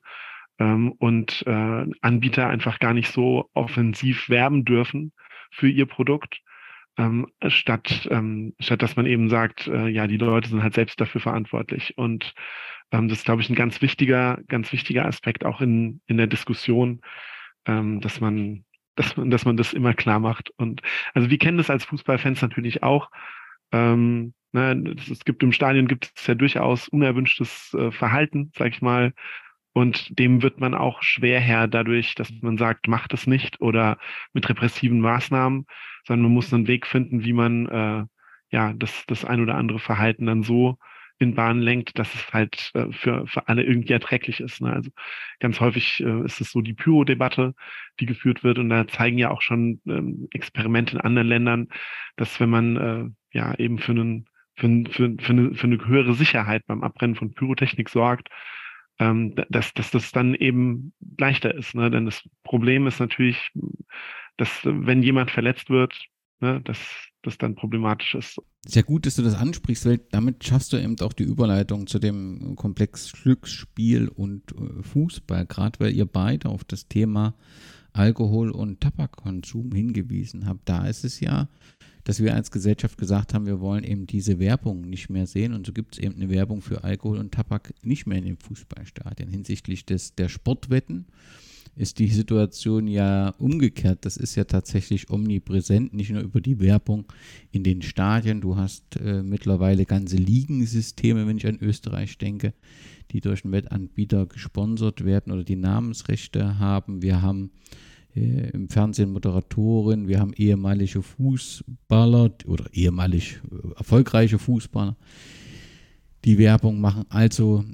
S3: und äh, Anbieter einfach gar nicht so offensiv werben dürfen für ihr Produkt. Ähm, statt, ähm, statt dass man eben sagt, äh, ja, die Leute sind halt selbst dafür verantwortlich. Und ähm, das ist, glaube ich, ein ganz wichtiger, ganz wichtiger Aspekt auch in, in der Diskussion, ähm, dass man, dass man, dass man das immer klar macht. Und also wir kennen das als Fußballfans natürlich auch. Ähm, ne, es gibt im Stadion gibt es ja durchaus unerwünschtes äh, Verhalten, sag ich mal, und dem wird man auch schwer Herr dadurch, dass man sagt, macht es nicht oder mit repressiven Maßnahmen, sondern man muss einen Weg finden, wie man äh, ja das, das ein oder andere Verhalten dann so in Bahn lenkt, dass es halt äh, für, für alle irgendwie erträglich ist. Ne? Also ganz häufig äh, ist es so die Pyro-Debatte, die geführt wird. Und da zeigen ja auch schon ähm, Experimente in anderen Ländern, dass wenn man äh, ja eben für, einen, für, für, für, eine, für eine höhere Sicherheit beim Abbrennen von Pyrotechnik sorgt, ähm, dass, dass das dann eben leichter ist. Ne? Denn das Problem ist natürlich, dass wenn jemand verletzt wird, ne, dass das dann problematisch ist.
S1: Sehr gut, dass du das ansprichst, weil damit schaffst du eben auch die Überleitung zu dem Komplex Glücksspiel und äh, Fußball, gerade weil ihr beide auf das Thema Alkohol und Tabakkonsum hingewiesen habt. Da ist es ja dass wir als Gesellschaft gesagt haben, wir wollen eben diese Werbung nicht mehr sehen. Und so gibt es eben eine Werbung für Alkohol und Tabak nicht mehr in den Fußballstadien. Hinsichtlich des, der Sportwetten ist die Situation ja umgekehrt. Das ist ja tatsächlich omnipräsent, nicht nur über die Werbung in den Stadien. Du hast äh, mittlerweile ganze Ligensysteme, wenn ich an Österreich denke, die durch einen Wettanbieter gesponsert werden oder die Namensrechte haben. Wir haben äh, im Fernsehen Moderatorin, wir haben ehemalige Fußballer oder ehemalig äh, erfolgreiche Fußballer, die Werbung machen. Also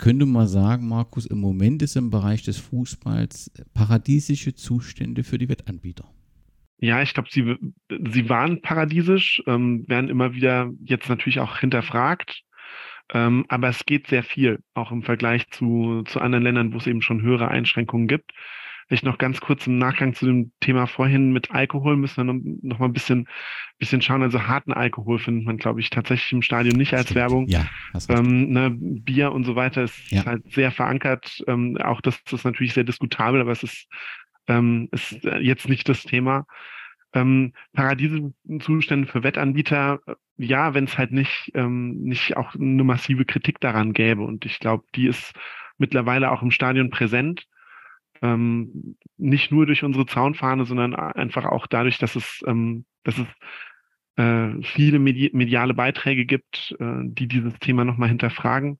S1: könnte man sagen, Markus, im Moment ist im Bereich des Fußballs paradiesische Zustände für die Wettanbieter.
S3: Ja, ich glaube, sie, sie waren paradiesisch, ähm, werden immer wieder jetzt natürlich auch hinterfragt. Ähm, aber es geht sehr viel, auch im Vergleich zu, zu anderen Ländern, wo es eben schon höhere Einschränkungen gibt. Vielleicht noch ganz kurz im Nachgang zu dem Thema vorhin mit Alkohol müssen wir noch, mal ein bisschen, bisschen schauen. Also harten Alkohol findet man, glaube ich, tatsächlich im Stadion nicht als Werbung.
S1: Ja,
S3: ähm, ne, Bier und so weiter ist ja. halt sehr verankert. Ähm, auch das, das ist natürlich sehr diskutabel, aber es ist, ähm, ist jetzt nicht das Thema. Ähm, Paradiesezustände für Wettanbieter, ja, wenn es halt nicht, ähm, nicht auch eine massive Kritik daran gäbe. Und ich glaube, die ist mittlerweile auch im Stadion präsent ähm, nicht nur durch unsere Zaunfahne, sondern einfach auch dadurch, dass es, ähm, dass es äh, viele medi mediale Beiträge gibt, äh, die dieses Thema nochmal hinterfragen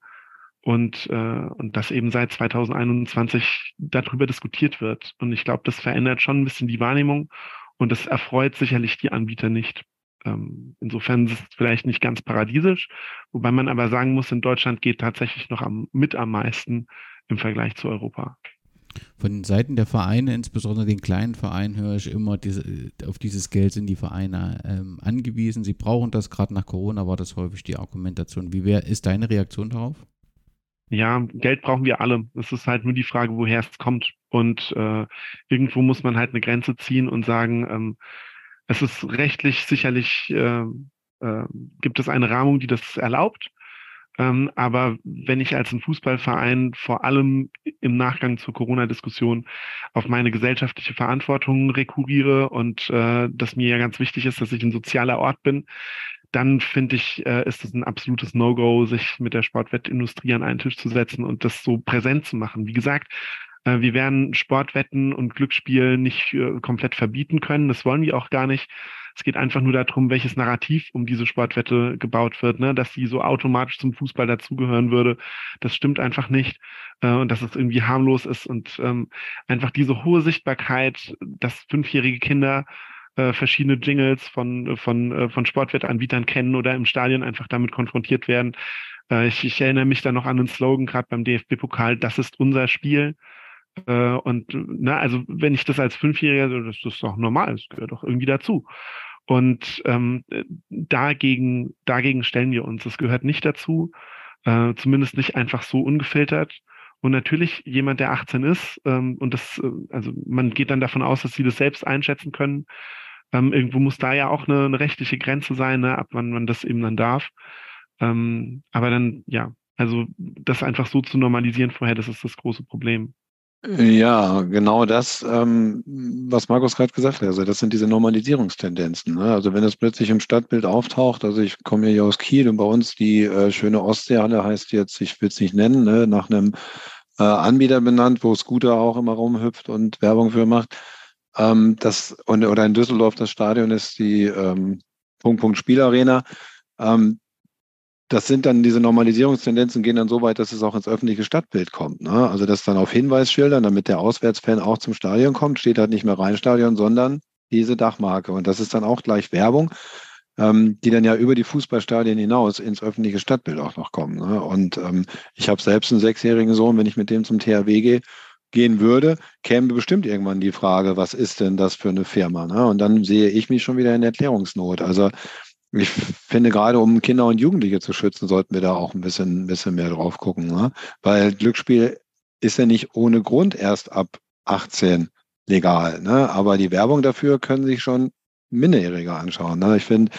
S3: und, äh, und dass eben seit 2021 darüber diskutiert wird. Und ich glaube, das verändert schon ein bisschen die Wahrnehmung und das erfreut sicherlich die Anbieter nicht. Ähm, insofern ist es vielleicht nicht ganz paradiesisch, wobei man aber sagen muss, in Deutschland geht tatsächlich noch am, mit am meisten im Vergleich zu Europa.
S1: Von Seiten der Vereine, insbesondere den kleinen Vereinen, höre ich immer, diese, auf dieses Geld sind die Vereine ähm, angewiesen. Sie brauchen das, gerade nach Corona war das häufig die Argumentation. Wie wär, ist deine Reaktion darauf?
S3: Ja, Geld brauchen wir alle. Es ist halt nur die Frage, woher es kommt. Und äh, irgendwo muss man halt eine Grenze ziehen und sagen, ähm, es ist rechtlich sicherlich äh, äh, gibt es eine Rahmung, die das erlaubt. Ähm, aber wenn ich als ein Fußballverein vor allem im Nachgang zur Corona-Diskussion auf meine gesellschaftliche Verantwortung rekurriere und äh, dass mir ja ganz wichtig ist, dass ich ein sozialer Ort bin, dann finde ich, äh, ist es ein absolutes No-Go, sich mit der Sportwettindustrie an einen Tisch zu setzen und das so präsent zu machen. Wie gesagt, äh, wir werden Sportwetten und Glücksspiel nicht äh, komplett verbieten können. Das wollen wir auch gar nicht. Es geht einfach nur darum, welches Narrativ um diese Sportwette gebaut wird, ne? dass sie so automatisch zum Fußball dazugehören würde. Das stimmt einfach nicht. Äh, und dass es irgendwie harmlos ist und ähm, einfach diese hohe Sichtbarkeit, dass fünfjährige Kinder äh, verschiedene Jingles von, von, äh, von Sportwettanbietern kennen oder im Stadion einfach damit konfrontiert werden. Äh, ich, ich erinnere mich da noch an den Slogan gerade beim DFB-Pokal, das ist unser Spiel. Äh, und na, also wenn ich das als Fünfjähriger, das ist doch normal, das gehört doch irgendwie dazu. Und ähm, dagegen, dagegen stellen wir uns. Es gehört nicht dazu, äh, zumindest nicht einfach so ungefiltert. Und natürlich jemand, der 18 ist, ähm, und das, äh, also man geht dann davon aus, dass sie das selbst einschätzen können. Ähm, irgendwo muss da ja auch eine, eine rechtliche Grenze sein, ne, ab wann man das eben dann darf. Ähm, aber dann, ja, also das einfach so zu normalisieren vorher, das ist das große Problem.
S2: Ja, genau das, ähm, was Markus gerade gesagt hat. Also das sind diese Normalisierungstendenzen. Ne? Also wenn es plötzlich im Stadtbild auftaucht, also ich komme hier aus Kiel und bei uns die äh, schöne Ostseehalle heißt jetzt, ich will es nicht nennen, ne, nach einem äh, Anbieter benannt, wo Scooter auch immer rumhüpft und Werbung für macht. Ähm, das, und, oder in Düsseldorf das Stadion ist die ähm, Punkt Punkt Spielarena. Ähm, das sind dann diese Normalisierungstendenzen gehen dann so weit, dass es auch ins öffentliche Stadtbild kommt. Ne? Also dass dann auf Hinweisschildern, damit der Auswärtsfan auch zum Stadion kommt, steht halt nicht mehr Rheinstadion, sondern diese Dachmarke. Und das ist dann auch gleich Werbung, ähm, die dann ja über die Fußballstadien hinaus ins öffentliche Stadtbild auch noch kommen. Ne? Und ähm, ich habe selbst einen sechsjährigen Sohn, wenn ich mit dem zum THW gehe, gehen würde, käme bestimmt irgendwann die Frage, was ist denn das für eine Firma? Ne? Und dann sehe ich mich schon wieder in Erklärungsnot. Also ich finde, gerade um Kinder und Jugendliche zu schützen, sollten wir da auch ein bisschen, ein bisschen mehr drauf gucken. Ne? Weil Glücksspiel ist ja nicht ohne Grund erst ab 18 legal. Ne? Aber die Werbung dafür können sich schon Minderjährige anschauen. Ne? Ich finde,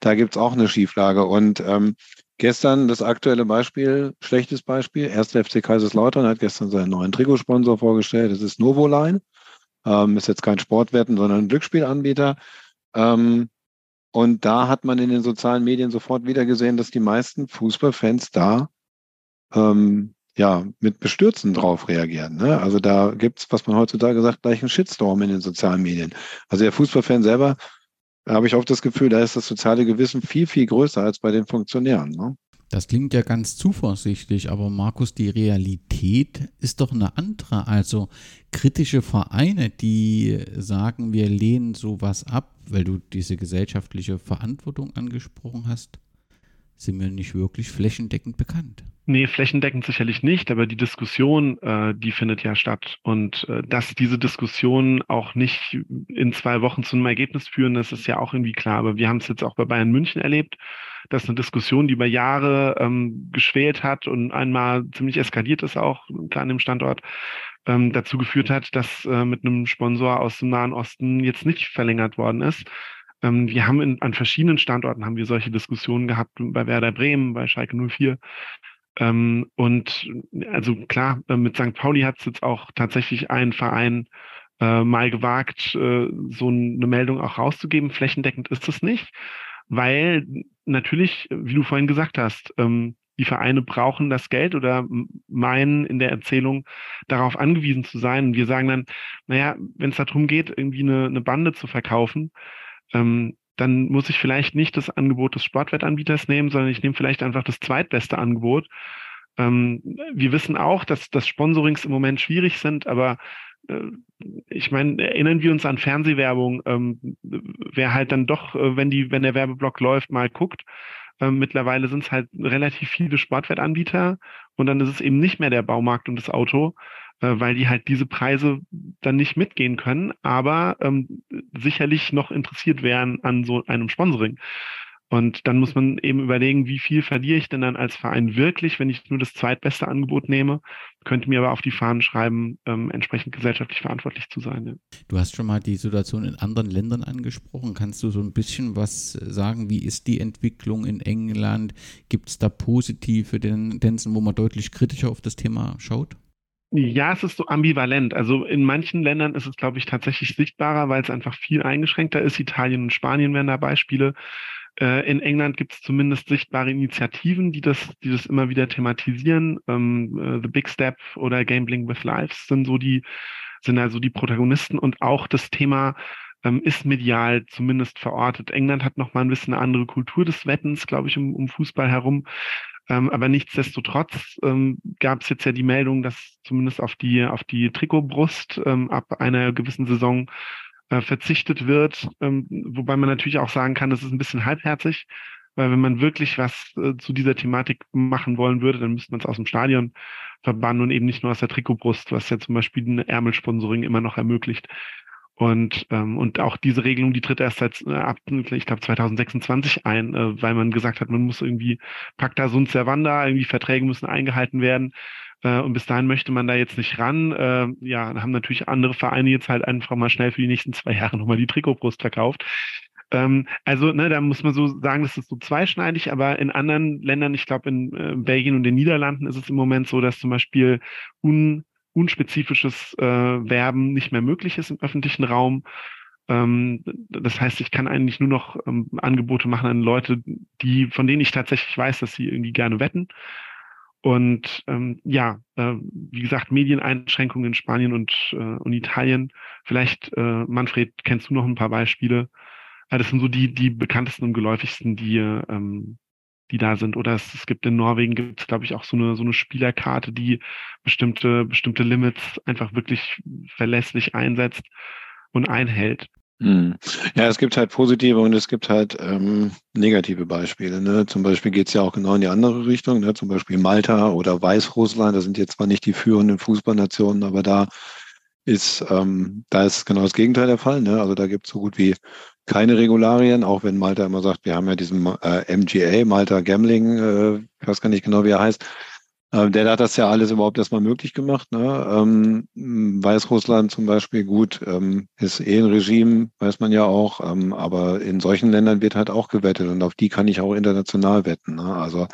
S2: da gibt's auch eine Schieflage. Und ähm, gestern das aktuelle Beispiel, schlechtes Beispiel, 1. FC Kaiserslautern hat gestern seinen neuen Trikotsponsor vorgestellt. Das ist Novoline. Ähm, ist jetzt kein Sportwetten, sondern ein Glücksspielanbieter. Ähm, und da hat man in den sozialen Medien sofort wieder gesehen, dass die meisten Fußballfans da ähm, ja mit Bestürzen drauf reagieren. Ne? Also da gibt es, was man heutzutage sagt, gleich einen Shitstorm in den sozialen Medien. Also der Fußballfan selber, da habe ich oft das Gefühl, da ist das soziale Gewissen viel, viel größer als bei den Funktionären. Ne?
S1: Das klingt ja ganz zuversichtlich, aber Markus, die Realität ist doch eine andere. Also kritische Vereine, die sagen, wir lehnen sowas ab, weil du diese gesellschaftliche Verantwortung angesprochen hast, sind mir nicht wirklich flächendeckend bekannt.
S3: Nee, flächendeckend sicherlich nicht, aber die Diskussion, äh, die findet ja statt. Und äh, dass diese Diskussion auch nicht in zwei Wochen zu einem Ergebnis führen, das ist ja auch irgendwie klar. Aber wir haben es jetzt auch bei Bayern München erlebt das ist eine Diskussion, die über Jahre ähm, geschwelt hat und einmal ziemlich eskaliert ist auch da an dem Standort, ähm, dazu geführt hat, dass äh, mit einem Sponsor aus dem Nahen Osten jetzt nicht verlängert worden ist. Ähm, wir haben in, an verschiedenen Standorten haben wir solche Diskussionen gehabt, bei Werder Bremen, bei Schalke 04. Ähm, und also klar, äh, mit St. Pauli hat es jetzt auch tatsächlich ein Verein äh, mal gewagt, äh, so eine Meldung auch rauszugeben. Flächendeckend ist es nicht weil natürlich, wie du vorhin gesagt hast, ähm, die Vereine brauchen das Geld oder meinen in der Erzählung darauf angewiesen zu sein. Wir sagen dann, naja, wenn es darum geht, irgendwie eine, eine Bande zu verkaufen, ähm, dann muss ich vielleicht nicht das Angebot des Sportwettanbieters nehmen, sondern ich nehme vielleicht einfach das zweitbeste Angebot. Ähm, wir wissen auch, dass, dass Sponsorings im Moment schwierig sind, aber äh, ich meine, erinnern wir uns an Fernsehwerbung, ähm, wer halt dann doch, äh, wenn die, wenn der Werbeblock läuft, mal guckt. Ähm, mittlerweile sind es halt relativ viele Sportwettanbieter und dann ist es eben nicht mehr der Baumarkt und das Auto, weil die halt diese Preise dann nicht mitgehen können, aber ähm, sicherlich noch interessiert wären an so einem Sponsoring. Und dann muss man eben überlegen, wie viel verliere ich denn dann als Verein wirklich, wenn ich nur das zweitbeste Angebot nehme, könnte mir aber auf die Fahnen schreiben, ähm, entsprechend gesellschaftlich verantwortlich zu sein. Ja.
S1: Du hast schon mal die Situation in anderen Ländern angesprochen. Kannst du so ein bisschen was sagen? Wie ist die Entwicklung in England? Gibt es da positive Tendenzen, wo man deutlich kritischer auf das Thema schaut?
S3: Ja, es ist so ambivalent. Also in manchen Ländern ist es, glaube ich, tatsächlich sichtbarer, weil es einfach viel eingeschränkter ist. Italien und Spanien wären da Beispiele. Äh, in England gibt es zumindest sichtbare Initiativen, die das, die das immer wieder thematisieren. Ähm, äh, The Big Step oder Gambling with Lives sind so die, sind also die Protagonisten und auch das Thema ähm, ist medial zumindest verortet. England hat nochmal ein bisschen eine andere Kultur des Wettens, glaube ich, um, um Fußball herum. Ähm, aber nichtsdestotrotz ähm, gab es jetzt ja die Meldung, dass zumindest auf die, auf die Trikotbrust ähm, ab einer gewissen Saison äh, verzichtet wird, ähm, wobei man natürlich auch sagen kann, das ist ein bisschen halbherzig, weil wenn man wirklich was äh, zu dieser Thematik machen wollen würde, dann müsste man es aus dem Stadion verbannen und eben nicht nur aus der Trikotbrust, was ja zum Beispiel ein Ärmelsponsoring immer noch ermöglicht. Und, ähm, und auch diese Regelung, die tritt erst seit äh, ab, ich glaube, 2026 ein, äh, weil man gesagt hat, man muss irgendwie Pacta sunt servanda, irgendwie Verträge müssen eingehalten werden. Äh, und bis dahin möchte man da jetzt nicht ran. Äh, ja, haben natürlich andere Vereine jetzt halt einfach mal schnell für die nächsten zwei Jahre nochmal die Trikotbrust verkauft. Ähm, also, ne, da muss man so sagen, das ist so zweischneidig, aber in anderen Ländern, ich glaube in äh, Belgien und den Niederlanden ist es im Moment so, dass zum Beispiel un, unspezifisches äh, Werben nicht mehr möglich ist im öffentlichen Raum. Ähm, das heißt, ich kann eigentlich nur noch ähm, Angebote machen an Leute, die, von denen ich tatsächlich weiß, dass sie irgendwie gerne wetten. Und ähm, ja, äh, wie gesagt, Medieneinschränkungen in Spanien und, äh, und Italien. Vielleicht, äh, Manfred, kennst du noch ein paar Beispiele? Äh, das sind so die, die bekanntesten und geläufigsten, die, ähm, die da sind. Oder es, es gibt in Norwegen, gibt es, glaube ich, auch so eine, so eine Spielerkarte, die bestimmte, bestimmte Limits einfach wirklich verlässlich einsetzt und einhält.
S2: Hm. Ja, es gibt halt positive und es gibt halt ähm, negative Beispiele. Ne? Zum Beispiel geht es ja auch genau in die andere Richtung. Ne? Zum Beispiel Malta oder Weißrussland, das sind jetzt zwar nicht die führenden Fußballnationen, aber da ist, ähm, da ist genau das Gegenteil der Fall. Ne? Also da gibt es so gut wie keine Regularien, auch wenn Malta immer sagt, wir haben ja diesen äh, MGA, Malta Gambling, äh, ich weiß gar nicht genau, wie er heißt. Ähm, der hat das ja alles überhaupt erstmal möglich gemacht. Ne? Ähm, Weißrussland zum Beispiel, gut, ähm, ist eh ein Regime, weiß man ja auch, ähm, aber in solchen Ländern wird halt auch gewettet und auf die kann ich auch international wetten. Ne? Also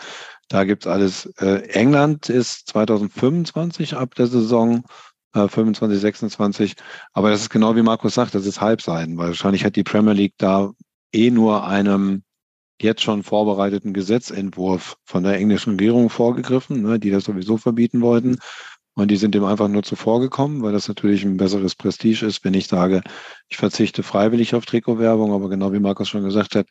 S2: da gibt's alles. Äh, England ist 2025 ab der Saison äh, 25, 26, aber das ist genau wie Markus sagt, das ist Halbseiten, weil wahrscheinlich hat die Premier League da eh nur einem jetzt schon vorbereiteten Gesetzentwurf von der englischen Regierung vorgegriffen, ne, die das sowieso verbieten wollten. Und die sind dem einfach nur zuvor gekommen, weil das natürlich ein besseres Prestige ist, wenn ich sage, ich verzichte freiwillig auf Trikotwerbung, aber genau wie Markus schon gesagt hat,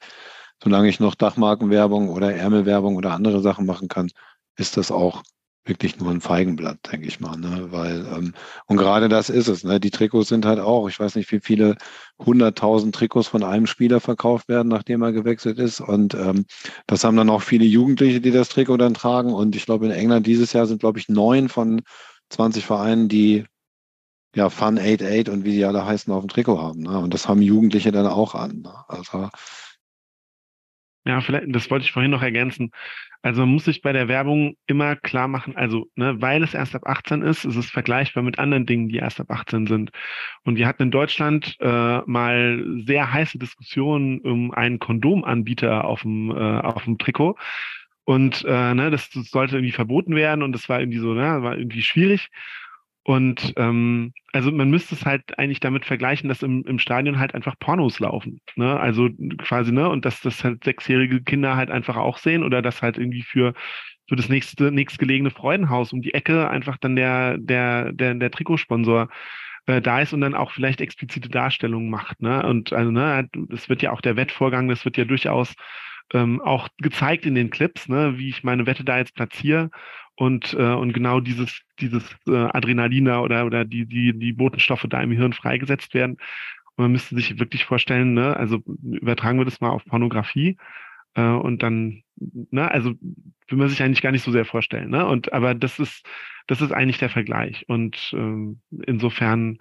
S2: solange ich noch Dachmarkenwerbung oder Ärmelwerbung oder andere Sachen machen kann, ist das auch wirklich nur ein Feigenblatt, denke ich mal. Ne? Weil, ähm, und gerade das ist es. Ne? Die Trikots sind halt auch, ich weiß nicht, wie viele hunderttausend Trikots von einem Spieler verkauft werden, nachdem er gewechselt ist. Und ähm, das haben dann auch viele Jugendliche, die das Trikot dann tragen. Und ich glaube, in England dieses Jahr sind, glaube ich, neun von 20 Vereinen, die ja Fun 88 und wie die alle heißen auf dem Trikot haben. Ne? Und das haben Jugendliche dann auch an. Ne? Also
S3: ja, vielleicht, das wollte ich vorhin noch ergänzen. Also man muss sich bei der Werbung immer klar machen, also, ne, weil es erst ab 18 ist, ist es vergleichbar mit anderen Dingen, die erst ab 18 sind. Und wir hatten in Deutschland äh, mal sehr heiße Diskussionen um einen Kondomanbieter auf dem, äh, auf dem Trikot. Und äh, ne, das, das sollte irgendwie verboten werden und das war irgendwie so, ne, war irgendwie schwierig. Und ähm, also man müsste es halt eigentlich damit vergleichen, dass im, im Stadion halt einfach Pornos laufen. Ne? Also quasi, ne, und dass das halt sechsjährige Kinder halt einfach auch sehen oder dass halt irgendwie für, für das nächste, nächstgelegene Freudenhaus um die Ecke einfach dann der, der, der, der Trikotsponsor äh, da ist und dann auch vielleicht explizite Darstellungen macht. Ne? Und also, ne, das wird ja auch der Wettvorgang, das wird ja durchaus ähm, auch gezeigt in den Clips, ne, wie ich meine Wette da jetzt platziere und, äh, und genau dieses, dieses äh, Adrenalin oder, oder die, die, die Botenstoffe da im Hirn freigesetzt werden. Und man müsste sich wirklich vorstellen, ne, also übertragen wir das mal auf Pornografie äh, und dann, ne, also will man sich eigentlich gar nicht so sehr vorstellen, ne? Und aber das ist, das ist eigentlich der Vergleich. Und ähm, insofern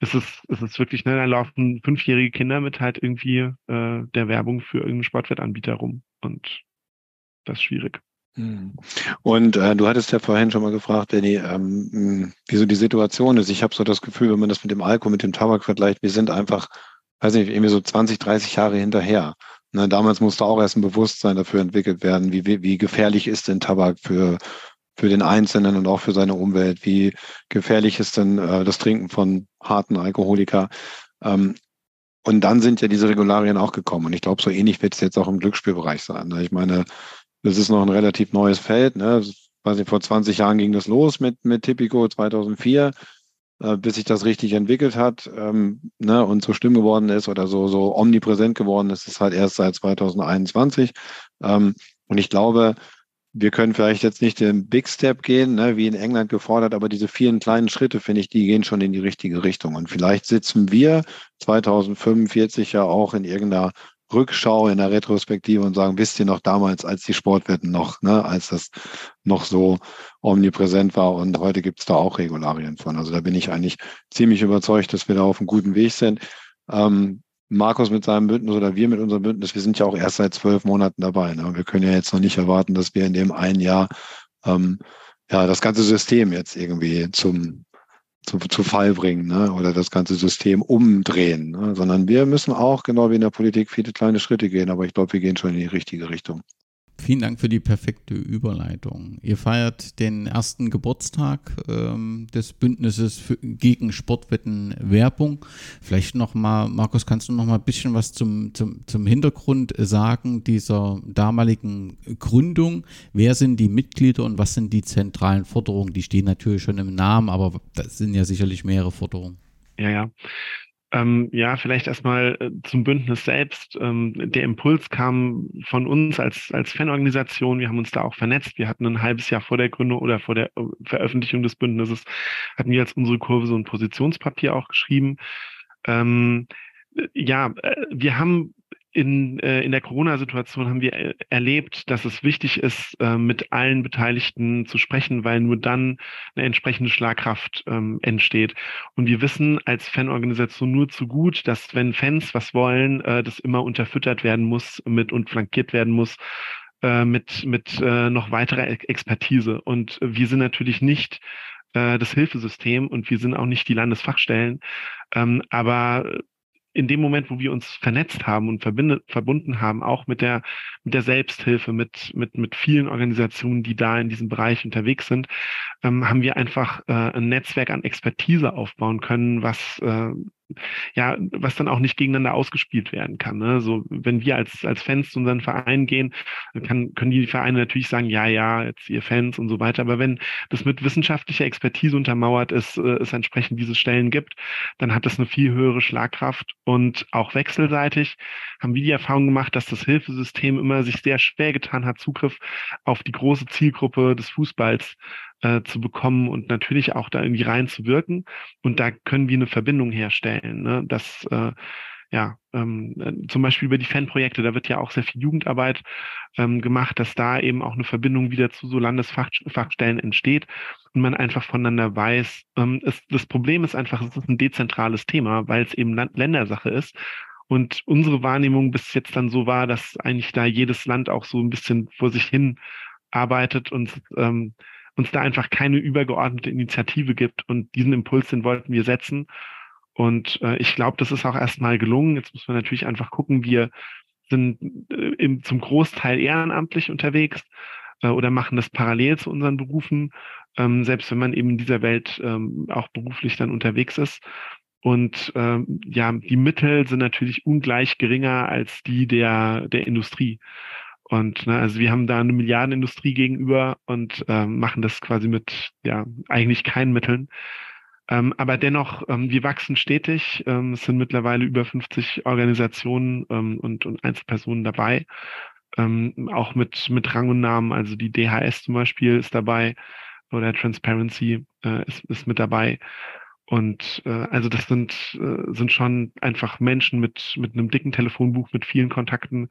S3: ist es, ist es wirklich, ne, da laufen fünfjährige Kinder mit halt irgendwie äh, der Werbung für irgendeinen Sportwettanbieter rum. Und das ist schwierig.
S2: Hm. Und äh, du hattest ja vorhin schon mal gefragt, Danny, ähm, hm, wieso die Situation ist. Ich habe so das Gefühl, wenn man das mit dem Alkohol, mit dem Tabak vergleicht, wir sind einfach, weiß nicht, irgendwie so 20, 30 Jahre hinterher. Ne, damals musste auch erst ein Bewusstsein dafür entwickelt werden, wie, wie, wie gefährlich ist denn Tabak für, für den Einzelnen und auch für seine Umwelt, wie gefährlich ist denn äh, das Trinken von harten Alkoholika. Ähm, und dann sind ja diese Regularien auch gekommen. Und ich glaube, so ähnlich wird es jetzt auch im Glücksspielbereich sein. Ne? Ich meine, das ist noch ein relativ neues Feld. Ne? Weiß ich, vor 20 Jahren ging das los mit, mit Tipico 2004, äh, bis sich das richtig entwickelt hat ähm, ne? und so schlimm geworden ist oder so, so omnipräsent geworden ist, ist halt erst seit 2021. Ähm, und ich glaube, wir können vielleicht jetzt nicht den Big Step gehen, ne, wie in England gefordert, aber diese vielen kleinen Schritte, finde ich, die gehen schon in die richtige Richtung. Und vielleicht sitzen wir 2045 ja auch in irgendeiner Rückschau, in der Retrospektive und sagen, wisst ihr noch damals, als die Sportwetten noch, ne, als das noch so omnipräsent war und heute gibt es da auch Regularien von. Also da bin ich eigentlich ziemlich überzeugt, dass wir da auf einem guten Weg sind. Ähm, Markus mit seinem Bündnis oder wir mit unserem Bündnis, wir sind ja auch erst seit zwölf Monaten dabei. Ne? Wir können ja jetzt noch nicht erwarten, dass wir in dem einen Jahr ähm, ja das ganze System jetzt irgendwie zum zu, zu Fall bringen ne? oder das ganze System umdrehen, ne? sondern wir müssen auch, genau wie in der Politik, viele kleine Schritte gehen, aber ich glaube, wir gehen schon in die richtige Richtung.
S1: Vielen Dank für die perfekte Überleitung. Ihr feiert den ersten Geburtstag ähm, des Bündnisses für, gegen Sportwettenwerbung. Vielleicht nochmal, Markus, kannst du noch mal ein bisschen was zum, zum, zum Hintergrund sagen dieser damaligen Gründung? Wer sind die Mitglieder und was sind die zentralen Forderungen? Die stehen natürlich schon im Namen, aber das sind ja sicherlich mehrere Forderungen.
S3: Ja, ja. Ähm, ja, vielleicht erstmal äh, zum Bündnis selbst. Ähm, der Impuls kam von uns als, als Fanorganisation. Wir haben uns da auch vernetzt. Wir hatten ein halbes Jahr vor der Gründung oder vor der äh, Veröffentlichung des Bündnisses, hatten wir als unsere Kurve so ein Positionspapier auch geschrieben. Ähm, äh, ja, wir haben in, äh, in der Corona-Situation haben wir äh, erlebt, dass es wichtig ist, äh, mit allen Beteiligten zu sprechen, weil nur dann eine entsprechende Schlagkraft ähm, entsteht. Und wir wissen als Fanorganisation nur zu gut, dass wenn Fans was wollen, äh, das immer unterfüttert werden muss mit und flankiert werden muss äh, mit, mit äh, noch weiterer Expertise. Und wir sind natürlich nicht äh, das Hilfesystem und wir sind auch nicht die Landesfachstellen. Ähm, aber in dem Moment, wo wir uns vernetzt haben und verbunden haben, auch mit der, mit der Selbsthilfe, mit, mit, mit vielen Organisationen, die da in diesem Bereich unterwegs sind, ähm, haben wir einfach äh, ein Netzwerk an Expertise aufbauen können, was äh, ja, was dann auch nicht gegeneinander ausgespielt werden kann. Ne? So, wenn wir als, als Fans zu unseren Vereinen gehen, kann, können die Vereine natürlich sagen, ja, ja, jetzt ihr Fans und so weiter. Aber wenn das mit wissenschaftlicher Expertise untermauert ist, äh, es entsprechend diese Stellen gibt, dann hat das eine viel höhere Schlagkraft und auch wechselseitig haben wir die Erfahrung gemacht, dass das Hilfesystem immer sich sehr schwer getan hat, Zugriff auf die große Zielgruppe des Fußballs äh, zu bekommen und natürlich auch da irgendwie reinzuwirken. Und da können wir eine Verbindung herstellen. Ne? Das äh, ja, ähm, äh, zum Beispiel über die Fanprojekte, da wird ja auch sehr viel Jugendarbeit ähm, gemacht, dass da eben auch eine Verbindung wieder zu so Landesfachstellen entsteht und man einfach voneinander weiß. Ähm, es, das Problem ist einfach, es ist ein dezentrales Thema, weil es eben Land Ländersache ist. Und unsere Wahrnehmung bis jetzt dann so war, dass eigentlich da jedes Land auch so ein bisschen vor sich hin arbeitet und ähm, uns da einfach keine übergeordnete Initiative gibt. Und diesen Impuls, den wollten wir setzen. Und äh, ich glaube, das ist auch erstmal gelungen. Jetzt muss man natürlich einfach gucken, wir sind äh, im, zum Großteil ehrenamtlich unterwegs äh, oder machen das parallel zu unseren Berufen, ähm, selbst wenn man eben in dieser Welt ähm, auch beruflich dann unterwegs ist. Und ähm, ja, die Mittel sind natürlich ungleich geringer als die der, der Industrie. Und ne, also wir haben da eine Milliardenindustrie gegenüber und ähm, machen das quasi mit ja eigentlich keinen Mitteln. Ähm, aber dennoch, ähm, wir wachsen stetig. Ähm, es sind mittlerweile über 50 Organisationen ähm, und, und Einzelpersonen dabei. Ähm, auch mit, mit Rang und Namen. Also die DHS zum Beispiel ist dabei oder Transparency äh, ist, ist mit dabei. Und äh, also das sind, äh, sind schon einfach Menschen mit, mit einem dicken Telefonbuch, mit vielen Kontakten,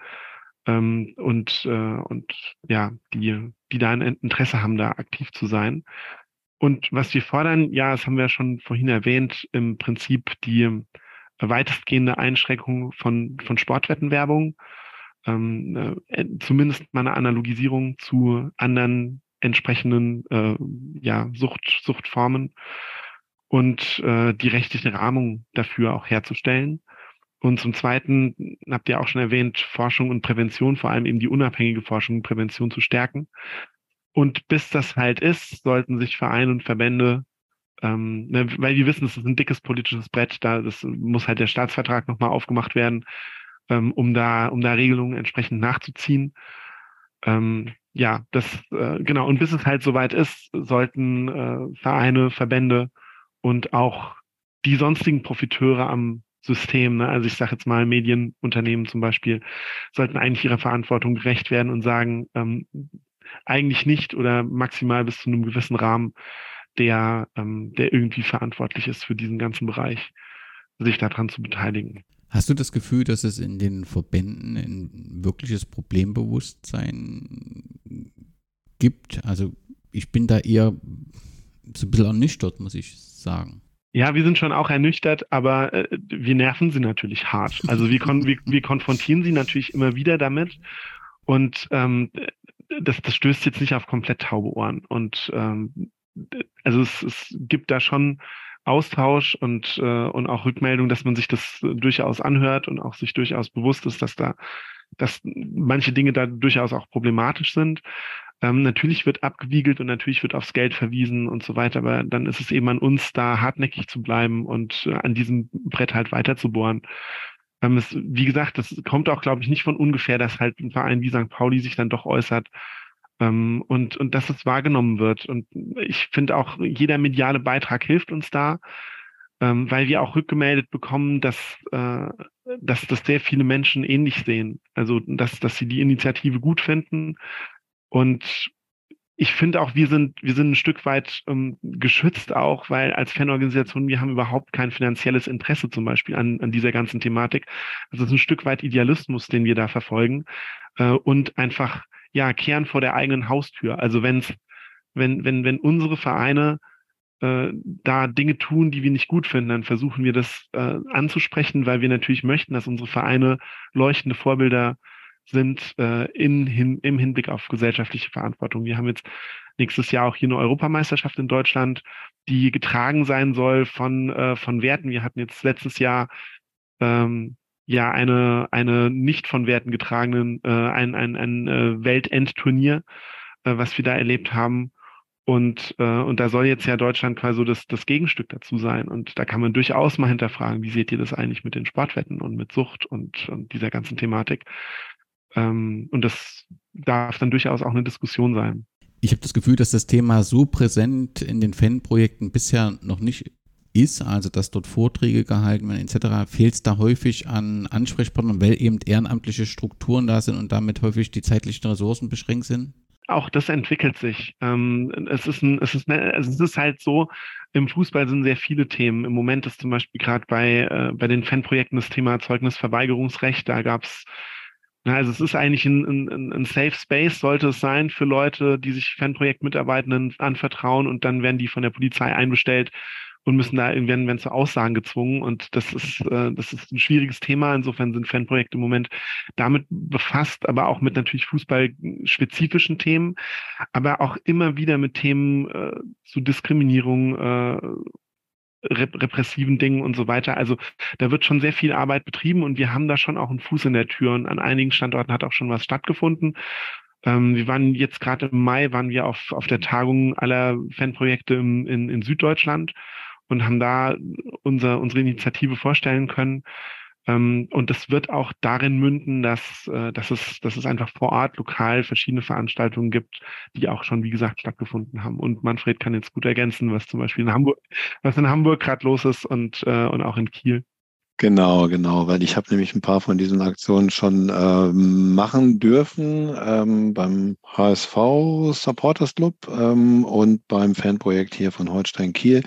S3: ähm, und, äh, und ja, die, die da ein Interesse haben, da aktiv zu sein. und was wir fordern, ja, das haben wir schon vorhin erwähnt, im Prinzip die weitestgehende Einschränkung von, von Sportwettenwerbung, ähm, äh, zumindest mal eine Analogisierung zu anderen entsprechenden äh, ja, Sucht, Suchtformen und äh, die rechtliche Rahmung dafür auch herzustellen. Und zum Zweiten, habt ihr auch schon erwähnt, Forschung und Prävention, vor allem eben die unabhängige Forschung und Prävention zu stärken. Und bis das halt ist, sollten sich Vereine und Verbände, ähm, ne, weil wir wissen, es ist ein dickes politisches Brett, da das muss halt der Staatsvertrag nochmal aufgemacht werden, ähm, um da, um da Regelungen entsprechend nachzuziehen. Ähm, ja, das äh, genau. Und bis es halt soweit ist, sollten äh, Vereine, Verbände und auch die sonstigen Profiteure am System, ne? also ich sage jetzt mal Medienunternehmen zum Beispiel, sollten eigentlich ihrer Verantwortung gerecht werden und sagen, ähm, eigentlich nicht oder maximal bis zu einem gewissen Rahmen, der, ähm, der irgendwie verantwortlich ist für diesen ganzen Bereich, sich daran zu beteiligen.
S1: Hast du das Gefühl, dass es in den Verbänden ein wirkliches Problembewusstsein gibt? Also ich bin da eher so ein bisschen ernüchtert, muss ich sagen.
S3: Ja, wir sind schon auch ernüchtert, aber äh, wir nerven sie natürlich hart. Also wir, kon wir, wir konfrontieren sie natürlich immer wieder damit. Und ähm, das, das stößt jetzt nicht auf komplett taube Ohren. Und ähm, also es, es gibt da schon Austausch und, äh, und auch Rückmeldung, dass man sich das durchaus anhört und auch sich durchaus bewusst ist, dass da, dass manche Dinge da durchaus auch problematisch sind. Ähm, natürlich wird abgewiegelt und natürlich wird aufs Geld verwiesen und so weiter, aber dann ist es eben an uns, da hartnäckig zu bleiben und äh, an diesem Brett halt weiter zu bohren. Ähm, es, wie gesagt, das kommt auch, glaube ich, nicht von ungefähr, dass halt ein Verein wie St. Pauli sich dann doch äußert ähm, und, und dass es wahrgenommen wird. Und ich finde auch, jeder mediale Beitrag hilft uns da, ähm, weil wir auch rückgemeldet bekommen, dass, äh, dass das sehr viele Menschen ähnlich sehen. Also, dass, dass sie die Initiative gut finden. Und ich finde auch, wir sind, wir sind ein Stück weit ähm, geschützt auch, weil als Fanorganisation, wir haben überhaupt kein finanzielles Interesse zum Beispiel an, an dieser ganzen Thematik. Also es ist ein Stück weit Idealismus, den wir da verfolgen äh, und einfach, ja, kehren vor der eigenen Haustür. Also wenn's, wenn, wenn, wenn unsere Vereine äh, da Dinge tun, die wir nicht gut finden, dann versuchen wir das äh, anzusprechen, weil wir natürlich möchten, dass unsere Vereine leuchtende Vorbilder sind äh, in, hin, im Hinblick auf gesellschaftliche Verantwortung. Wir haben jetzt nächstes Jahr auch hier eine Europameisterschaft in Deutschland, die getragen sein soll von, äh, von Werten. Wir hatten jetzt letztes Jahr ähm, ja eine, eine nicht von Werten getragenen, äh, ein, ein, ein äh, Weltendturnier, äh, was wir da erlebt haben. Und, äh, und da soll jetzt ja Deutschland quasi so das, das Gegenstück dazu sein. Und da kann man durchaus mal hinterfragen, wie seht ihr das eigentlich mit den Sportwetten und mit Sucht und, und dieser ganzen Thematik. Ähm, und das darf dann durchaus auch eine Diskussion sein.
S1: Ich habe das Gefühl, dass das Thema so präsent in den Fanprojekten bisher noch nicht ist, also dass dort Vorträge gehalten werden etc., fehlt es da häufig an Ansprechpartnern, weil eben ehrenamtliche Strukturen da sind und damit häufig die zeitlichen Ressourcen beschränkt sind?
S3: Auch das entwickelt sich. Ähm, es, ist ein, es, ist eine, also es ist halt so, im Fußball sind sehr viele Themen. Im Moment ist zum Beispiel gerade bei, äh, bei den Fanprojekten das Thema Zeugnisverweigerungsrecht. Da gab es also es ist eigentlich ein, ein, ein Safe Space, sollte es sein für Leute, die sich Fanprojektmitarbeitenden anvertrauen und dann werden die von der Polizei einbestellt und müssen da irgendwann werden zu Aussagen gezwungen. Und das ist, äh, das ist ein schwieriges Thema. Insofern sind Fanprojekte im Moment damit befasst, aber auch mit natürlich fußballspezifischen Themen, aber auch immer wieder mit Themen äh, zu Diskriminierung, äh, repressiven Dingen und so weiter. Also da wird schon sehr viel Arbeit betrieben und wir haben da schon auch einen Fuß in der Tür und an einigen Standorten hat auch schon was stattgefunden. Ähm, wir waren jetzt gerade im Mai, waren wir auf, auf der Tagung aller Fanprojekte im, in, in Süddeutschland und haben da unser, unsere Initiative vorstellen können. Ähm, und das wird auch darin münden, dass, äh, dass, es, dass es einfach vor Ort lokal verschiedene Veranstaltungen gibt, die auch schon, wie gesagt, stattgefunden haben. Und Manfred kann jetzt gut ergänzen, was zum Beispiel in Hamburg, was in Hamburg gerade los ist und, äh, und auch in Kiel.
S2: Genau, genau, weil ich habe nämlich ein paar von diesen Aktionen schon ähm, machen dürfen ähm, beim HSV Supporters Club ähm, und beim Fanprojekt hier von Holstein Kiel.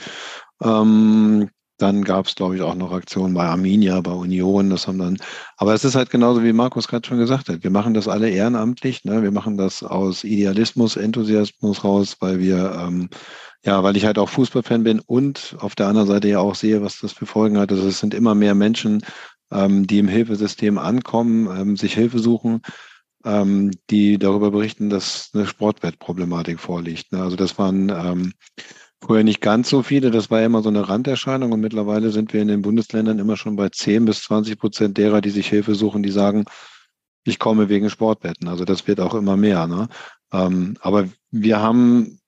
S2: Ähm, dann gab es, glaube ich, auch noch Aktionen bei Arminia, bei Union. Das haben dann, aber es ist halt genauso, wie Markus gerade schon gesagt hat. Wir machen das alle ehrenamtlich. Ne? Wir machen das aus Idealismus, Enthusiasmus raus, weil wir, ähm, ja, weil ich halt auch Fußballfan bin und auf der anderen Seite ja auch sehe, was das für Folgen hat. Also es sind immer mehr Menschen, ähm, die im Hilfesystem ankommen, ähm, sich Hilfe suchen, ähm, die darüber berichten, dass eine Sportwettproblematik vorliegt. Ne? Also das waren Früher nicht ganz so viele, das war ja immer so eine Randerscheinung und mittlerweile sind wir in den Bundesländern immer schon bei 10 bis 20 Prozent derer, die sich Hilfe suchen, die sagen, ich komme wegen Sportwetten. Also das wird auch immer mehr. Ne? Ähm, aber wir haben,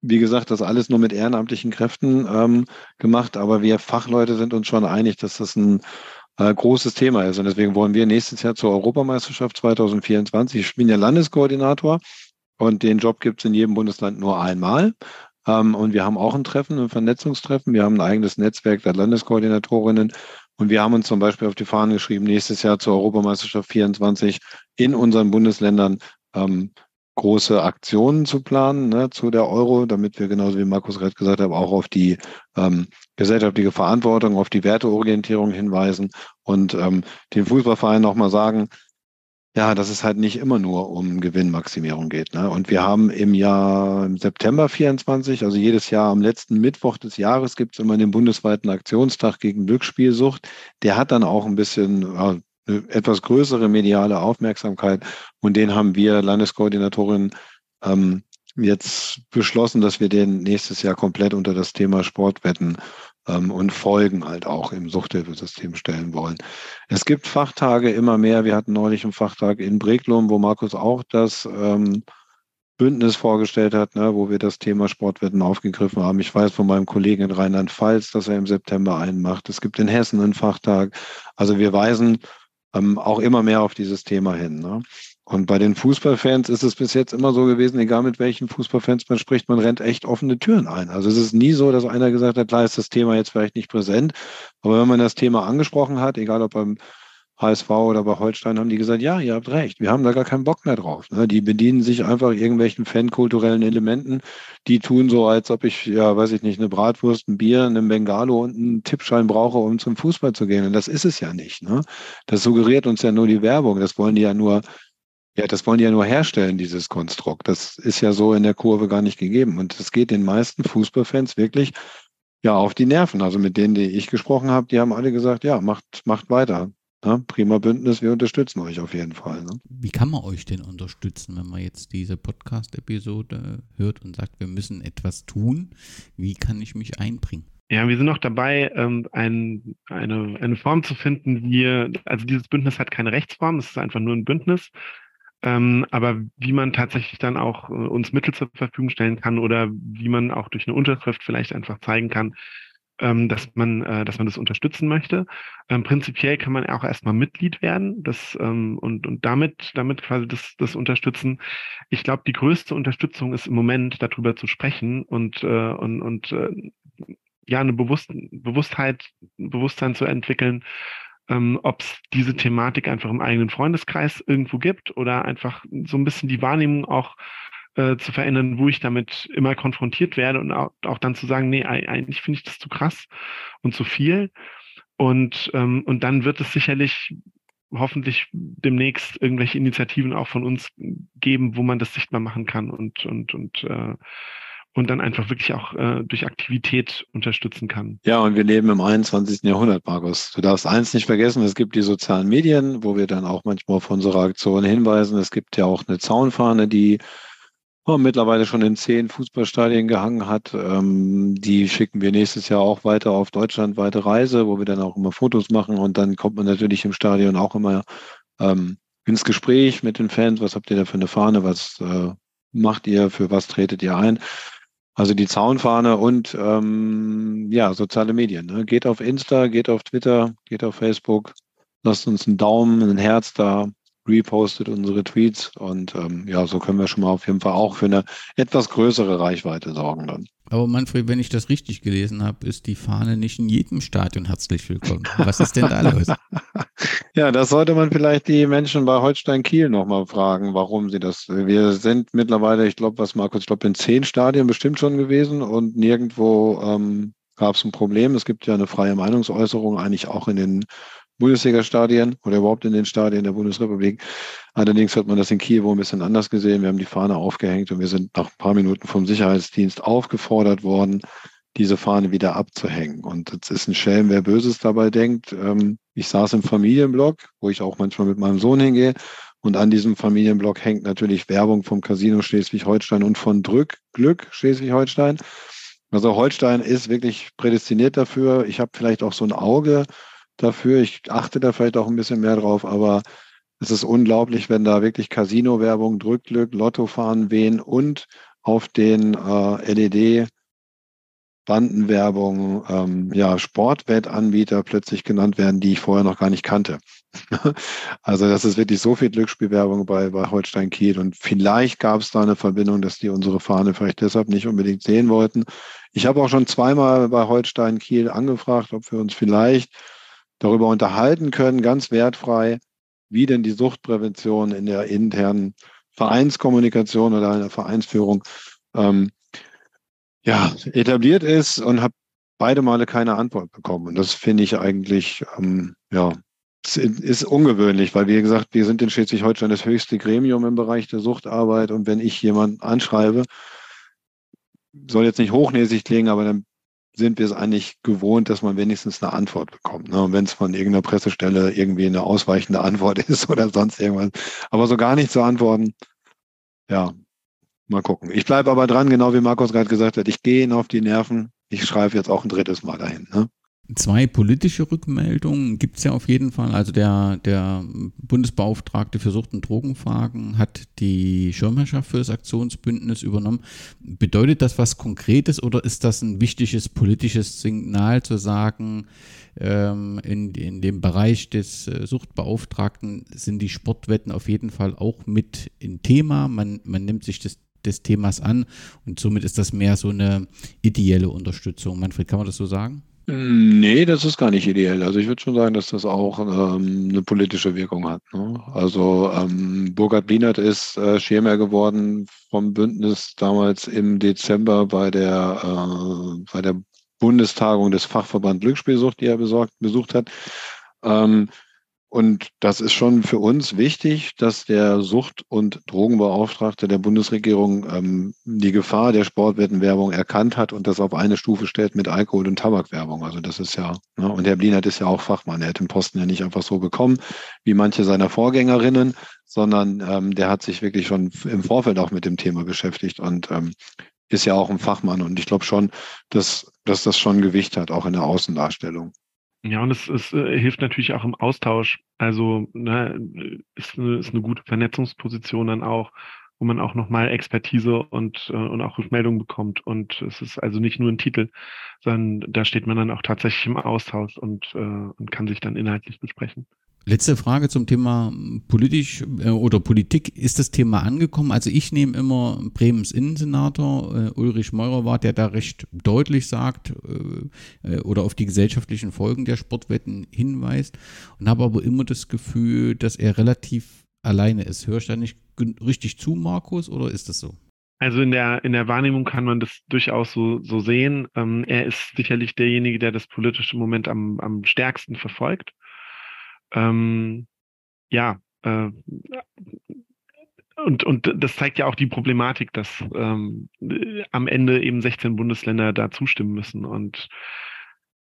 S2: wie gesagt, das alles nur mit ehrenamtlichen Kräften ähm, gemacht, aber wir Fachleute sind uns schon einig, dass das ein äh, großes Thema ist. Und deswegen wollen wir nächstes Jahr zur Europameisterschaft 2024, ich bin ja Landeskoordinator und den Job gibt es in jedem Bundesland nur einmal. Ähm, und wir haben auch ein Treffen, ein Vernetzungstreffen. Wir haben ein eigenes Netzwerk der Landeskoordinatorinnen. Und wir haben uns zum Beispiel auf die Fahnen geschrieben, nächstes Jahr zur Europameisterschaft 24 in unseren Bundesländern ähm, große Aktionen zu planen ne, zu der Euro, damit wir genauso wie Markus gerade gesagt hat, auch auf die ähm, gesellschaftliche Verantwortung, auf die Werteorientierung hinweisen und ähm, den Fußballverein nochmal sagen, ja, dass es halt nicht immer nur um Gewinnmaximierung geht. Ne? Und wir haben im Jahr im September 24, also jedes Jahr am letzten Mittwoch des Jahres gibt es immer den bundesweiten Aktionstag gegen Glücksspielsucht. Der hat dann auch ein bisschen ja, eine etwas größere mediale Aufmerksamkeit. Und den haben wir Landeskoordinatorin ähm, jetzt beschlossen, dass wir den nächstes Jahr komplett unter das Thema Sportwetten und Folgen halt auch im Suchthilfesystem stellen wollen. Es gibt Fachtage immer mehr. Wir hatten neulich einen Fachtag in Breglum, wo Markus auch das ähm, Bündnis vorgestellt hat, ne, wo wir das Thema Sportwetten aufgegriffen haben. Ich weiß von meinem Kollegen in Rheinland-Pfalz, dass er im September einen macht. Es gibt in Hessen einen Fachtag. Also wir weisen ähm, auch immer mehr auf dieses Thema hin. Ne? Und bei den Fußballfans ist es bis jetzt immer so gewesen, egal mit welchen Fußballfans man spricht, man rennt echt offene Türen ein. Also es ist nie so, dass einer gesagt hat, klar ist das Thema jetzt vielleicht nicht präsent, aber wenn man das Thema angesprochen hat, egal ob beim HSV oder bei Holstein, haben die gesagt, ja, ihr habt recht, wir haben da gar keinen Bock mehr drauf. Ne? Die bedienen sich einfach irgendwelchen fankulturellen Elementen, die tun so, als ob ich, ja, weiß ich nicht, eine Bratwurst, ein Bier, einen Bengalo und einen Tippschein brauche, um zum Fußball zu gehen. Und das ist es ja nicht. Ne? Das suggeriert uns ja nur die Werbung. Das wollen die ja nur ja, das wollen die ja nur herstellen, dieses Konstrukt. Das ist ja so in der Kurve gar nicht gegeben. Und das geht den meisten Fußballfans wirklich ja auf die Nerven. Also mit denen, die ich gesprochen habe, die haben alle gesagt, ja, macht, macht weiter. Ja, prima Bündnis, wir unterstützen euch auf jeden Fall. Ne?
S1: Wie kann man euch denn unterstützen, wenn man jetzt diese Podcast-Episode hört und sagt, wir müssen etwas tun? Wie kann ich mich einbringen?
S3: Ja, wir sind noch dabei, ähm, ein, eine, eine Form zu finden, wie, also dieses Bündnis hat keine Rechtsform, es ist einfach nur ein Bündnis. Ähm, aber wie man tatsächlich dann auch äh, uns Mittel zur Verfügung stellen kann oder wie man auch durch eine Unterschrift vielleicht einfach zeigen kann, ähm, dass man, äh, dass man das unterstützen möchte. Ähm, prinzipiell kann man auch erstmal Mitglied werden, das ähm, und und damit damit quasi das das unterstützen. Ich glaube, die größte Unterstützung ist im Moment darüber zu sprechen und äh, und und äh, ja eine Bewusst Bewusstheit Bewusstsein zu entwickeln ähm, ob es diese Thematik einfach im eigenen Freundeskreis irgendwo gibt oder einfach so ein bisschen die Wahrnehmung auch äh, zu verändern, wo ich damit immer konfrontiert werde und auch, auch dann zu sagen, nee, eigentlich finde ich das zu krass und zu viel. Und, ähm, und dann wird es sicherlich hoffentlich demnächst irgendwelche Initiativen auch von uns geben, wo man das sichtbar machen kann und, und, und äh, und dann einfach wirklich auch äh, durch Aktivität unterstützen kann.
S2: Ja, und wir leben im 21. Jahrhundert, Markus. Du darfst eins nicht vergessen, es gibt die sozialen Medien, wo wir dann auch manchmal auf unsere Aktionen hinweisen. Es gibt ja auch eine Zaunfahne, die oh, mittlerweile schon in zehn Fußballstadien gehangen hat. Ähm, die schicken wir nächstes Jahr auch weiter auf deutschlandweite Reise, wo wir dann auch immer Fotos machen und dann kommt man natürlich im Stadion auch immer ähm, ins Gespräch mit den Fans. Was habt ihr da für eine Fahne? Was äh, macht ihr? Für was tretet ihr ein? Also die Zaunfahne und ähm, ja, soziale Medien. Ne? Geht auf Insta, geht auf Twitter, geht auf Facebook, lasst uns einen Daumen, ein Herz da, repostet unsere Tweets und ähm, ja, so können wir schon mal auf jeden Fall auch für eine etwas größere Reichweite sorgen dann.
S1: Aber Manfred, wenn ich das richtig gelesen habe, ist die Fahne nicht in jedem Stadion herzlich willkommen. Was ist denn da los?
S2: ja, das sollte man vielleicht die Menschen bei Holstein Kiel nochmal fragen, warum sie das. Wir sind mittlerweile, ich glaube, was Markus, ich glaube, in zehn Stadien bestimmt schon gewesen und nirgendwo ähm, gab es ein Problem. Es gibt ja eine freie Meinungsäußerung eigentlich auch in den Bundesliga-Stadien oder überhaupt in den Stadien der Bundesrepublik. Allerdings hat man das in Kiel wohl ein bisschen anders gesehen. Wir haben die Fahne aufgehängt und wir sind nach ein paar Minuten vom Sicherheitsdienst aufgefordert worden, diese Fahne wieder abzuhängen. Und es ist ein Schelm, wer Böses dabei denkt. Ähm, ich saß im Familienblock, wo ich auch manchmal mit meinem Sohn hingehe. Und an diesem Familienblock hängt natürlich Werbung vom Casino Schleswig-Holstein und von Drück Glück Schleswig-Holstein. Also Holstein ist wirklich prädestiniert dafür. Ich habe vielleicht auch so ein Auge dafür. Ich achte da vielleicht auch ein bisschen mehr drauf, aber es ist unglaublich, wenn da wirklich Casino-Werbung, Drückglück, Lottofahren wehen und auf den äh, LED Bandenwerbung, ähm, ja, Sportwettanbieter plötzlich genannt werden, die ich vorher noch gar nicht kannte. also das ist wirklich so viel Glücksspielwerbung bei, bei Holstein Kiel und vielleicht gab es da eine Verbindung, dass die unsere Fahne vielleicht deshalb nicht unbedingt sehen wollten. Ich habe auch schon zweimal bei Holstein Kiel angefragt, ob wir uns vielleicht darüber unterhalten können, ganz wertfrei, wie denn die Suchtprävention in der internen Vereinskommunikation oder in der Vereinsführung ähm, ja, etabliert ist und habe beide Male keine Antwort bekommen. Und das finde ich eigentlich, ähm, ja, ist ungewöhnlich, weil wie gesagt, wir sind in Schleswig-Holstein das höchste Gremium im Bereich der Suchtarbeit und wenn ich jemanden anschreibe, soll jetzt nicht hochnäsig klingen, aber dann sind wir es eigentlich gewohnt, dass man wenigstens eine Antwort bekommt. Ne? Und wenn es von irgendeiner Pressestelle irgendwie eine ausweichende Antwort ist oder sonst irgendwas. Aber so gar nicht zu antworten, ja, mal gucken. Ich bleibe aber dran, genau wie Markus gerade gesagt hat. Ich gehe ihn auf die Nerven. Ich schreibe jetzt auch ein drittes Mal dahin. Ne?
S1: Zwei politische Rückmeldungen gibt es ja auf jeden Fall. Also der, der Bundesbeauftragte für Sucht- und Drogenfragen hat die Schirmherrschaft für das Aktionsbündnis übernommen. Bedeutet das was Konkretes oder ist das ein wichtiges politisches Signal zu sagen, ähm, in, in dem Bereich des äh, Suchtbeauftragten sind die Sportwetten auf jeden Fall auch mit ein Thema. Man, man nimmt sich das des Themas an und somit ist das mehr so eine ideelle Unterstützung. Manfred, kann man das so sagen?
S2: Nee, das ist gar nicht ideell. Also ich würde schon sagen, dass das auch ähm, eine politische Wirkung hat. Ne? Also ähm, Burkhard Bienert ist äh, Schirmer geworden vom Bündnis damals im Dezember bei der, äh, bei der Bundestagung des Fachverband Glücksspielsucht, die er besorgt, besucht hat. Ähm, und das ist schon für uns wichtig, dass der Sucht- und Drogenbeauftragte der Bundesregierung ähm, die Gefahr der Sportwettenwerbung erkannt hat und das auf eine Stufe stellt mit Alkohol- und Tabakwerbung. Also das ist ja, ne? und Herr Blinert ist ja auch Fachmann. Er hat den Posten ja nicht einfach so bekommen, wie manche seiner Vorgängerinnen, sondern ähm, der hat sich wirklich schon im Vorfeld auch mit dem Thema beschäftigt und ähm, ist ja auch ein Fachmann. Und ich glaube schon, dass, dass das schon Gewicht hat, auch in der Außendarstellung.
S3: Ja, und es, es äh, hilft natürlich auch im Austausch. Also ne, ist, eine, ist eine gute Vernetzungsposition dann auch, wo man auch nochmal Expertise und, äh, und auch Rückmeldungen bekommt. Und es ist also nicht nur ein Titel, sondern da steht man dann auch tatsächlich im Austausch und, äh, und kann sich dann inhaltlich besprechen.
S1: Letzte Frage zum Thema politisch äh, oder Politik. Ist das Thema angekommen? Also ich nehme immer Bremens Innensenator äh, Ulrich Meurer war, der da recht deutlich sagt äh, äh, oder auf die gesellschaftlichen Folgen der Sportwetten hinweist und habe aber immer das Gefühl, dass er relativ alleine ist. Hörst du da nicht richtig zu, Markus, oder ist das so?
S3: Also in der, in der Wahrnehmung kann man das durchaus so, so sehen. Ähm, er ist sicherlich derjenige, der das politische Moment am, am stärksten verfolgt. Ähm, ja, äh, und, und das zeigt ja auch die Problematik, dass ähm, am Ende eben 16 Bundesländer da zustimmen müssen und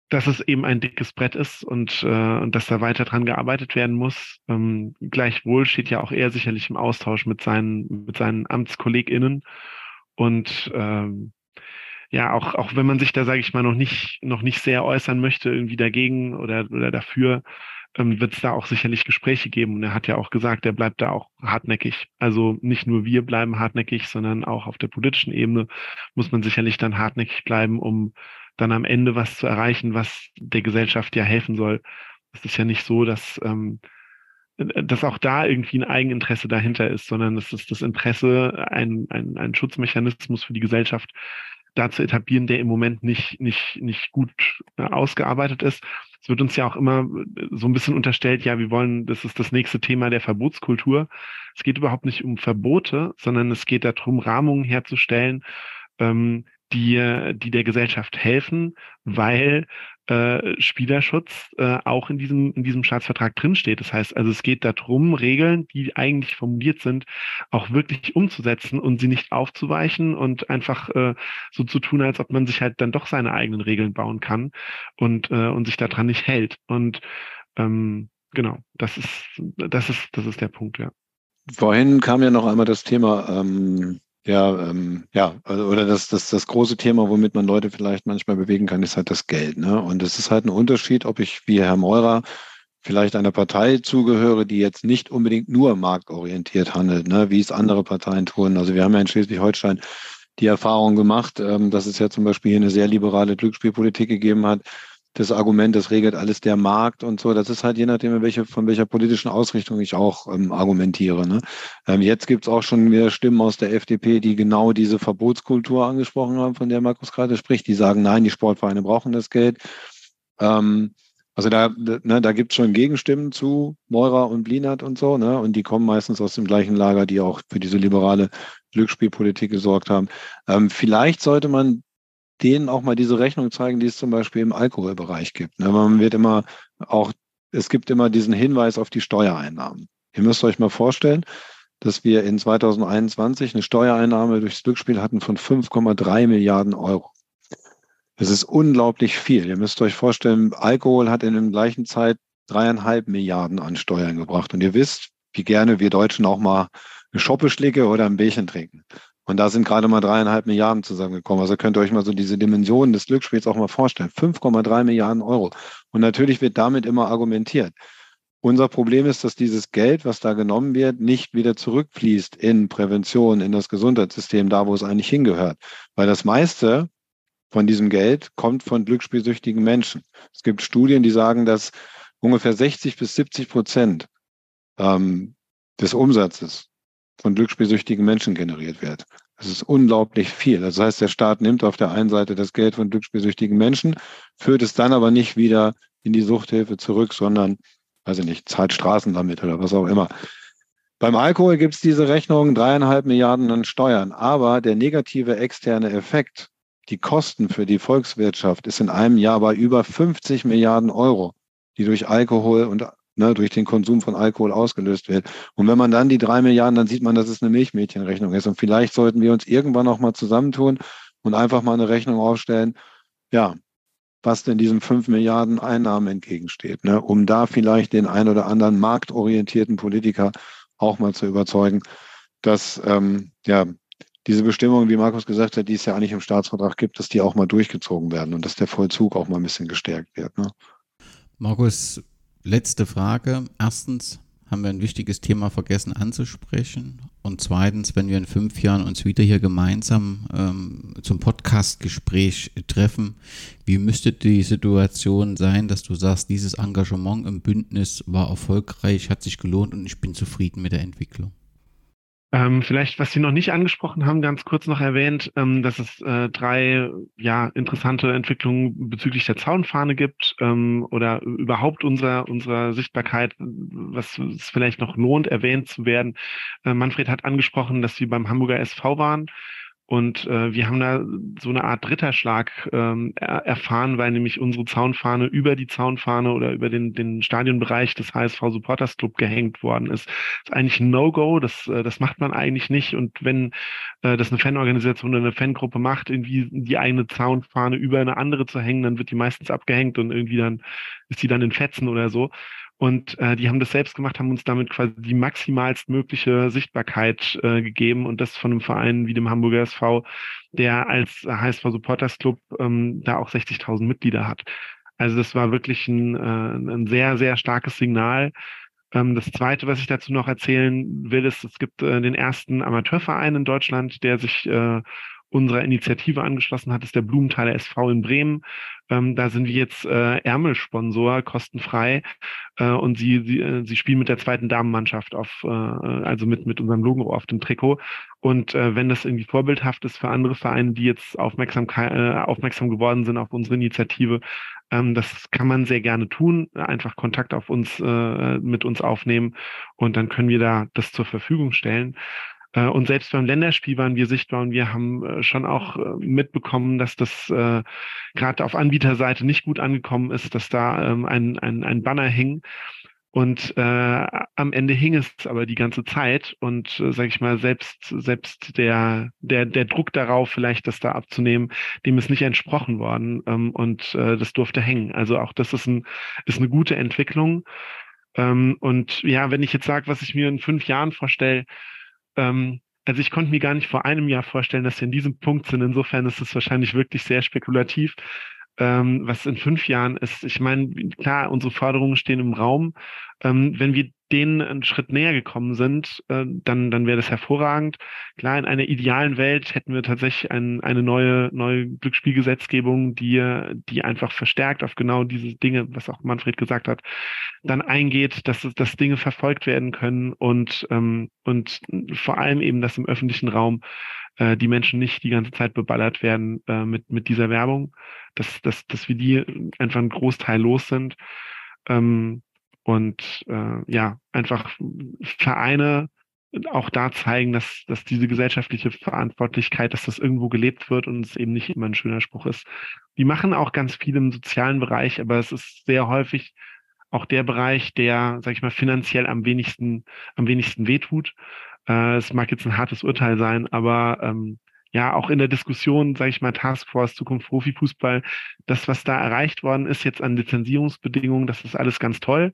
S3: dass es eben ein dickes Brett ist und, äh, und dass da weiter dran gearbeitet werden muss. Ähm, gleichwohl steht ja auch er sicherlich im Austausch mit seinen, mit seinen AmtskollegInnen und ähm, ja, auch, auch wenn man sich da, sage ich mal, noch nicht, noch nicht sehr äußern möchte, irgendwie dagegen oder, oder dafür, ähm, wird es da auch sicherlich Gespräche geben. Und er hat ja auch gesagt, er bleibt da auch hartnäckig. Also nicht nur wir bleiben hartnäckig, sondern auch auf der politischen Ebene muss man sicherlich dann hartnäckig bleiben, um dann am Ende was zu erreichen, was der Gesellschaft ja helfen soll. Es ist ja nicht so, dass, ähm, dass auch da irgendwie ein Eigeninteresse dahinter ist, sondern es ist das Interesse, ein, ein, ein Schutzmechanismus für die Gesellschaft da zu etablieren, der im Moment nicht, nicht, nicht gut äh, ausgearbeitet ist. Es wird uns ja auch immer äh, so ein bisschen unterstellt, ja, wir wollen, das ist das nächste Thema der Verbotskultur. Es geht überhaupt nicht um Verbote, sondern es geht darum, Rahmungen herzustellen, ähm, die, die der Gesellschaft helfen, weil äh, Spielerschutz äh, auch in diesem, in diesem Staatsvertrag drinsteht. Das heißt also, es geht darum, Regeln, die eigentlich formuliert sind, auch wirklich umzusetzen und sie nicht aufzuweichen und einfach äh, so zu tun, als ob man sich halt dann doch seine eigenen Regeln bauen kann und, äh, und sich daran nicht hält. Und ähm, genau, das ist, das ist, das ist der Punkt, ja.
S2: Vorhin kam ja noch einmal das Thema ähm, ja, ähm, ja, also, oder das, das, das große Thema, womit man Leute vielleicht manchmal bewegen kann, ist halt das Geld. Ne? Und es ist halt ein Unterschied, ob ich wie Herr Meurer vielleicht einer Partei zugehöre, die jetzt nicht unbedingt nur marktorientiert handelt, ne? wie es andere Parteien tun. Also wir haben ja in Schleswig-Holstein die Erfahrung gemacht, ähm, dass es ja zum Beispiel hier eine sehr liberale Glücksspielpolitik gegeben hat, das Argument, das regelt alles der Markt und so. Das ist halt je nachdem, welche, von welcher politischen Ausrichtung ich auch ähm, argumentiere. Ne? Ähm, jetzt gibt es auch schon wieder Stimmen aus der FDP, die genau diese Verbotskultur angesprochen haben, von der Markus gerade spricht. Die sagen, nein, die Sportvereine brauchen das Geld. Ähm, also da, ne, da gibt es schon Gegenstimmen zu Meurer und Blinert und so, ne? Und die kommen meistens aus dem gleichen Lager, die auch für diese liberale Glücksspielpolitik gesorgt haben. Ähm, vielleicht sollte man denen auch mal diese Rechnung zeigen, die es zum Beispiel im Alkoholbereich gibt. Ne? Man wird immer auch, es gibt immer diesen Hinweis auf die Steuereinnahmen. Ihr müsst euch mal vorstellen, dass wir in 2021 eine Steuereinnahme durchs Glücksspiel hatten von 5,3 Milliarden Euro. Das ist unglaublich viel. Ihr müsst euch vorstellen, Alkohol hat in der gleichen Zeit dreieinhalb Milliarden an Steuern gebracht. Und ihr wisst, wie gerne wir Deutschen auch mal eine Schoppeschlicke oder ein Bierchen trinken. Und da sind gerade mal dreieinhalb Milliarden zusammengekommen. Also könnt ihr euch mal so diese Dimensionen des Glücksspiels auch mal vorstellen. 5,3 Milliarden Euro. Und natürlich wird damit immer argumentiert. Unser Problem ist, dass dieses Geld, was da genommen wird, nicht wieder zurückfließt in Prävention, in das Gesundheitssystem, da wo es eigentlich hingehört. Weil das meiste von diesem Geld kommt von glücksspielsüchtigen Menschen. Es gibt Studien, die sagen, dass ungefähr 60 bis 70 Prozent ähm, des Umsatzes von glücksspielsüchtigen Menschen generiert wird. Das ist unglaublich viel. Das heißt, der Staat nimmt auf der einen Seite das Geld von glücksspielsüchtigen Menschen, führt es dann aber nicht wieder in die Suchthilfe zurück, sondern, weiß ich nicht, zahlt Straßen damit oder was auch immer. Beim Alkohol gibt es diese Rechnung dreieinhalb Milliarden an Steuern, aber der negative externe Effekt, die Kosten für die Volkswirtschaft, ist in einem Jahr bei über 50 Milliarden Euro, die durch Alkohol und ne, durch den Konsum von Alkohol ausgelöst wird. Und wenn man dann die drei Milliarden, dann sieht man, dass es eine Milchmädchenrechnung ist. Und vielleicht sollten wir uns irgendwann noch mal zusammentun und einfach mal eine Rechnung aufstellen, ja, was denn diesem fünf Milliarden Einnahmen entgegensteht, ne, um da vielleicht den ein oder anderen marktorientierten Politiker auch mal zu überzeugen, dass ähm, ja diese Bestimmungen, wie Markus gesagt hat, die es ja eigentlich im Staatsvertrag gibt, dass die auch mal durchgezogen werden und dass der Vollzug auch mal ein bisschen gestärkt wird. Ne?
S1: Markus, letzte Frage. Erstens haben wir ein wichtiges Thema vergessen anzusprechen. Und zweitens, wenn wir in fünf Jahren uns wieder hier gemeinsam ähm, zum Podcastgespräch treffen, wie müsste die Situation sein, dass du sagst, dieses Engagement im Bündnis war erfolgreich, hat sich gelohnt und ich bin zufrieden mit der Entwicklung?
S3: Ähm, vielleicht, was Sie noch nicht angesprochen haben, ganz kurz noch erwähnt, ähm, dass es äh, drei ja, interessante Entwicklungen bezüglich der Zaunfahne gibt ähm, oder überhaupt unserer, unserer Sichtbarkeit, was es vielleicht noch lohnt, erwähnt zu werden. Äh, Manfred hat angesprochen, dass Sie beim Hamburger SV waren. Und äh, wir haben da so eine Art Ritterschlag ähm, er erfahren, weil nämlich unsere Zaunfahne über die Zaunfahne oder über den, den Stadionbereich des HSV Supporters Club gehängt worden ist. Das ist eigentlich ein No-Go, das, äh, das macht man eigentlich nicht. Und wenn äh, das eine Fanorganisation oder eine Fangruppe macht, irgendwie die eigene Zaunfahne über eine andere zu hängen, dann wird die meistens abgehängt und irgendwie dann ist die dann in Fetzen oder so. Und äh, die haben das selbst gemacht, haben uns damit quasi die maximalst mögliche Sichtbarkeit äh, gegeben und das von einem Verein wie dem Hamburger SV, der als HSV Supporters Club ähm, da auch 60.000 Mitglieder hat. Also das war wirklich ein, äh, ein sehr, sehr starkes Signal. Ähm, das Zweite, was ich dazu noch erzählen will, ist, es gibt äh, den ersten Amateurverein in Deutschland, der sich äh, unserer Initiative angeschlossen hat, ist der Blumenthaler SV in Bremen. Ähm, da sind wir jetzt äh, Ärmelsponsor, kostenfrei. Äh, und sie, sie, äh, sie spielen mit der zweiten Damenmannschaft auf, äh, also mit, mit unserem Logo auf dem Trikot. Und äh, wenn das irgendwie vorbildhaft ist für andere Vereine, die jetzt aufmerksam, äh, aufmerksam geworden sind auf unsere Initiative, ähm, das kann man sehr gerne tun. Einfach Kontakt auf uns, äh, mit uns aufnehmen und dann können wir da das zur Verfügung stellen. Äh, und selbst beim Länderspiel waren wir sichtbar und wir haben äh, schon auch äh, mitbekommen, dass das äh, gerade auf Anbieterseite nicht gut angekommen ist, dass da ähm, ein, ein, ein Banner hing. Und äh, am Ende hing es aber die ganze Zeit und äh, sage ich mal selbst selbst der der der Druck darauf vielleicht das da abzunehmen, dem ist nicht entsprochen worden ähm, und äh, das durfte hängen. Also auch das ist ein ist eine gute Entwicklung. Ähm, und ja, wenn ich jetzt sage, was ich mir in fünf Jahren vorstelle, ähm, also ich konnte mir gar nicht vor einem Jahr vorstellen, dass wir in diesem Punkt sind. Insofern ist es wahrscheinlich wirklich sehr spekulativ ähm, was in fünf Jahren ist. Ich meine, klar, unsere Forderungen stehen im Raum. Ähm, wenn wir denen einen Schritt näher gekommen sind, äh, dann, dann wäre das hervorragend. Klar, in einer idealen Welt hätten wir tatsächlich ein, eine neue, neue Glücksspielgesetzgebung, die, die einfach verstärkt auf genau diese Dinge, was auch Manfred gesagt hat, dann eingeht, dass, dass Dinge verfolgt werden können und, ähm, und vor allem eben, dass im öffentlichen Raum äh, die Menschen nicht die ganze Zeit beballert werden äh, mit, mit dieser Werbung, dass, dass, dass wir die einfach einen Großteil los sind. Ähm, und äh, ja, einfach Vereine auch da zeigen, dass, dass diese gesellschaftliche Verantwortlichkeit, dass das irgendwo gelebt wird und es eben nicht immer ein schöner Spruch ist. Die machen auch ganz viel im sozialen Bereich, aber es ist sehr häufig auch der Bereich, der, sag ich mal, finanziell am wenigsten, am wenigsten wehtut. Äh, es mag jetzt ein hartes Urteil sein, aber ähm, ja, auch in der Diskussion, sage ich mal, Taskforce Zukunft Profifußball, das, was da erreicht worden ist jetzt an Lizenzierungsbedingungen, das ist alles ganz toll.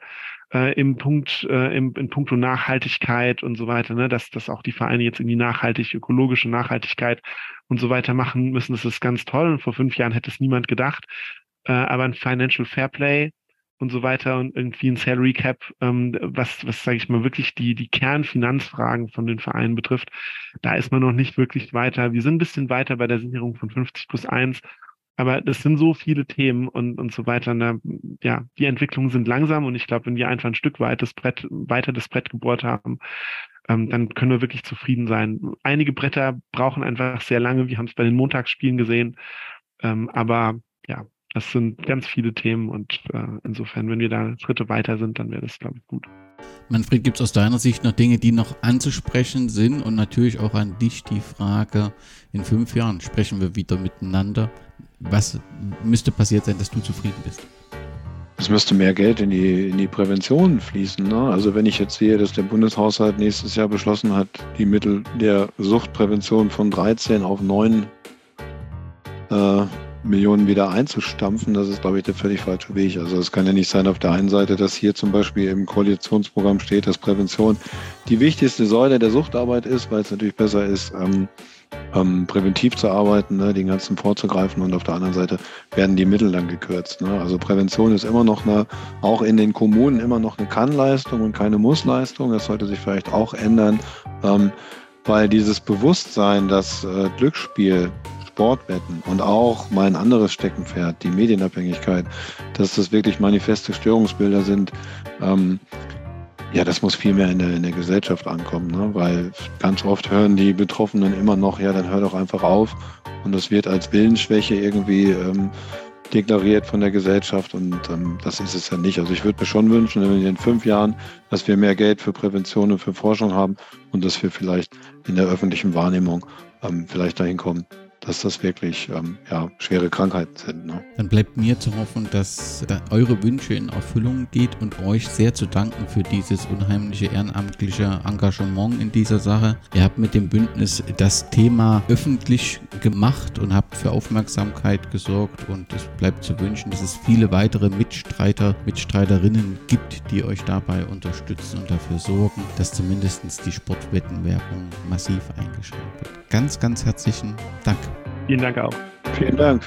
S3: Äh, Im Punkt, äh, im, in puncto Nachhaltigkeit und so weiter, ne, dass, dass auch die Vereine jetzt in die nachhaltig, ökologische Nachhaltigkeit und so weiter machen müssen, das ist ganz toll. Und vor fünf Jahren hätte es niemand gedacht. Äh, aber ein Financial Fairplay und so weiter und irgendwie ein Salary Cap, ähm, was, was sage ich mal, wirklich die, die Kernfinanzfragen von den Vereinen betrifft, da ist man noch nicht wirklich weiter. Wir sind ein bisschen weiter bei der Sicherung von 50 plus 1, aber das sind so viele Themen und, und so weiter. Da, ja, die Entwicklungen sind langsam und ich glaube, wenn wir einfach ein Stück weit das Brett, weiter das Brett gebohrt haben, ähm, dann können wir wirklich zufrieden sein. Einige Bretter brauchen einfach sehr lange. Wir haben es bei den Montagsspielen gesehen. Ähm, aber ja, das sind ganz viele Themen und äh, insofern, wenn wir da Schritte weiter sind, dann wäre das, glaube ich, gut.
S1: Manfred, gibt es aus deiner Sicht noch Dinge, die noch anzusprechen sind? Und natürlich auch an dich die Frage, in fünf Jahren sprechen wir wieder miteinander. Was müsste passiert sein, dass du zufrieden bist?
S2: Es müsste mehr Geld in die, in die Prävention fließen. Ne? Also wenn ich jetzt sehe, dass der Bundeshaushalt nächstes Jahr beschlossen hat, die Mittel der Suchtprävention von 13 auf 9 äh, Millionen wieder einzustampfen, das ist, glaube ich, der völlig falsche Weg. Also es kann ja nicht sein auf der einen Seite, dass hier zum Beispiel im Koalitionsprogramm steht, dass Prävention die wichtigste Säule der Suchtarbeit ist, weil es natürlich besser ist, ähm, ähm, präventiv zu arbeiten, ne, den ganzen vorzugreifen und auf der anderen Seite werden die Mittel dann gekürzt. Ne? Also Prävention ist immer noch eine, auch in den Kommunen immer noch eine Kannleistung und keine Mussleistung. Das sollte sich vielleicht auch ändern, ähm, weil dieses Bewusstsein, dass äh, Glücksspiel Sportwetten und auch mein anderes Steckenpferd, die Medienabhängigkeit, dass das wirklich manifeste Störungsbilder sind, ähm, ja, das muss viel mehr in der, in der Gesellschaft ankommen, ne? weil ganz oft hören die Betroffenen immer noch, ja, dann hör doch einfach auf und das wird als Willensschwäche irgendwie ähm, deklariert von der Gesellschaft und ähm, das ist es ja nicht. Also ich würde mir schon wünschen, in fünf Jahren, dass wir mehr Geld für Prävention und für Forschung haben und dass wir vielleicht in der öffentlichen Wahrnehmung ähm, vielleicht dahin kommen, dass das wirklich ähm, ja, schwere Krankheiten sind. Ne?
S1: Dann bleibt mir zu hoffen, dass da eure Wünsche in Erfüllung geht und euch sehr zu danken für dieses unheimliche ehrenamtliche Engagement in dieser Sache. Ihr habt mit dem Bündnis das Thema öffentlich gemacht und habt für Aufmerksamkeit gesorgt und es bleibt zu wünschen, dass es viele weitere Mitstreiter, Mitstreiterinnen gibt, die euch dabei unterstützen und dafür sorgen, dass zumindest die Sportwettenwerbung massiv eingeschränkt wird. Ganz, ganz herzlichen Dank.
S3: Vielen Dank auch.
S2: Vielen Dank.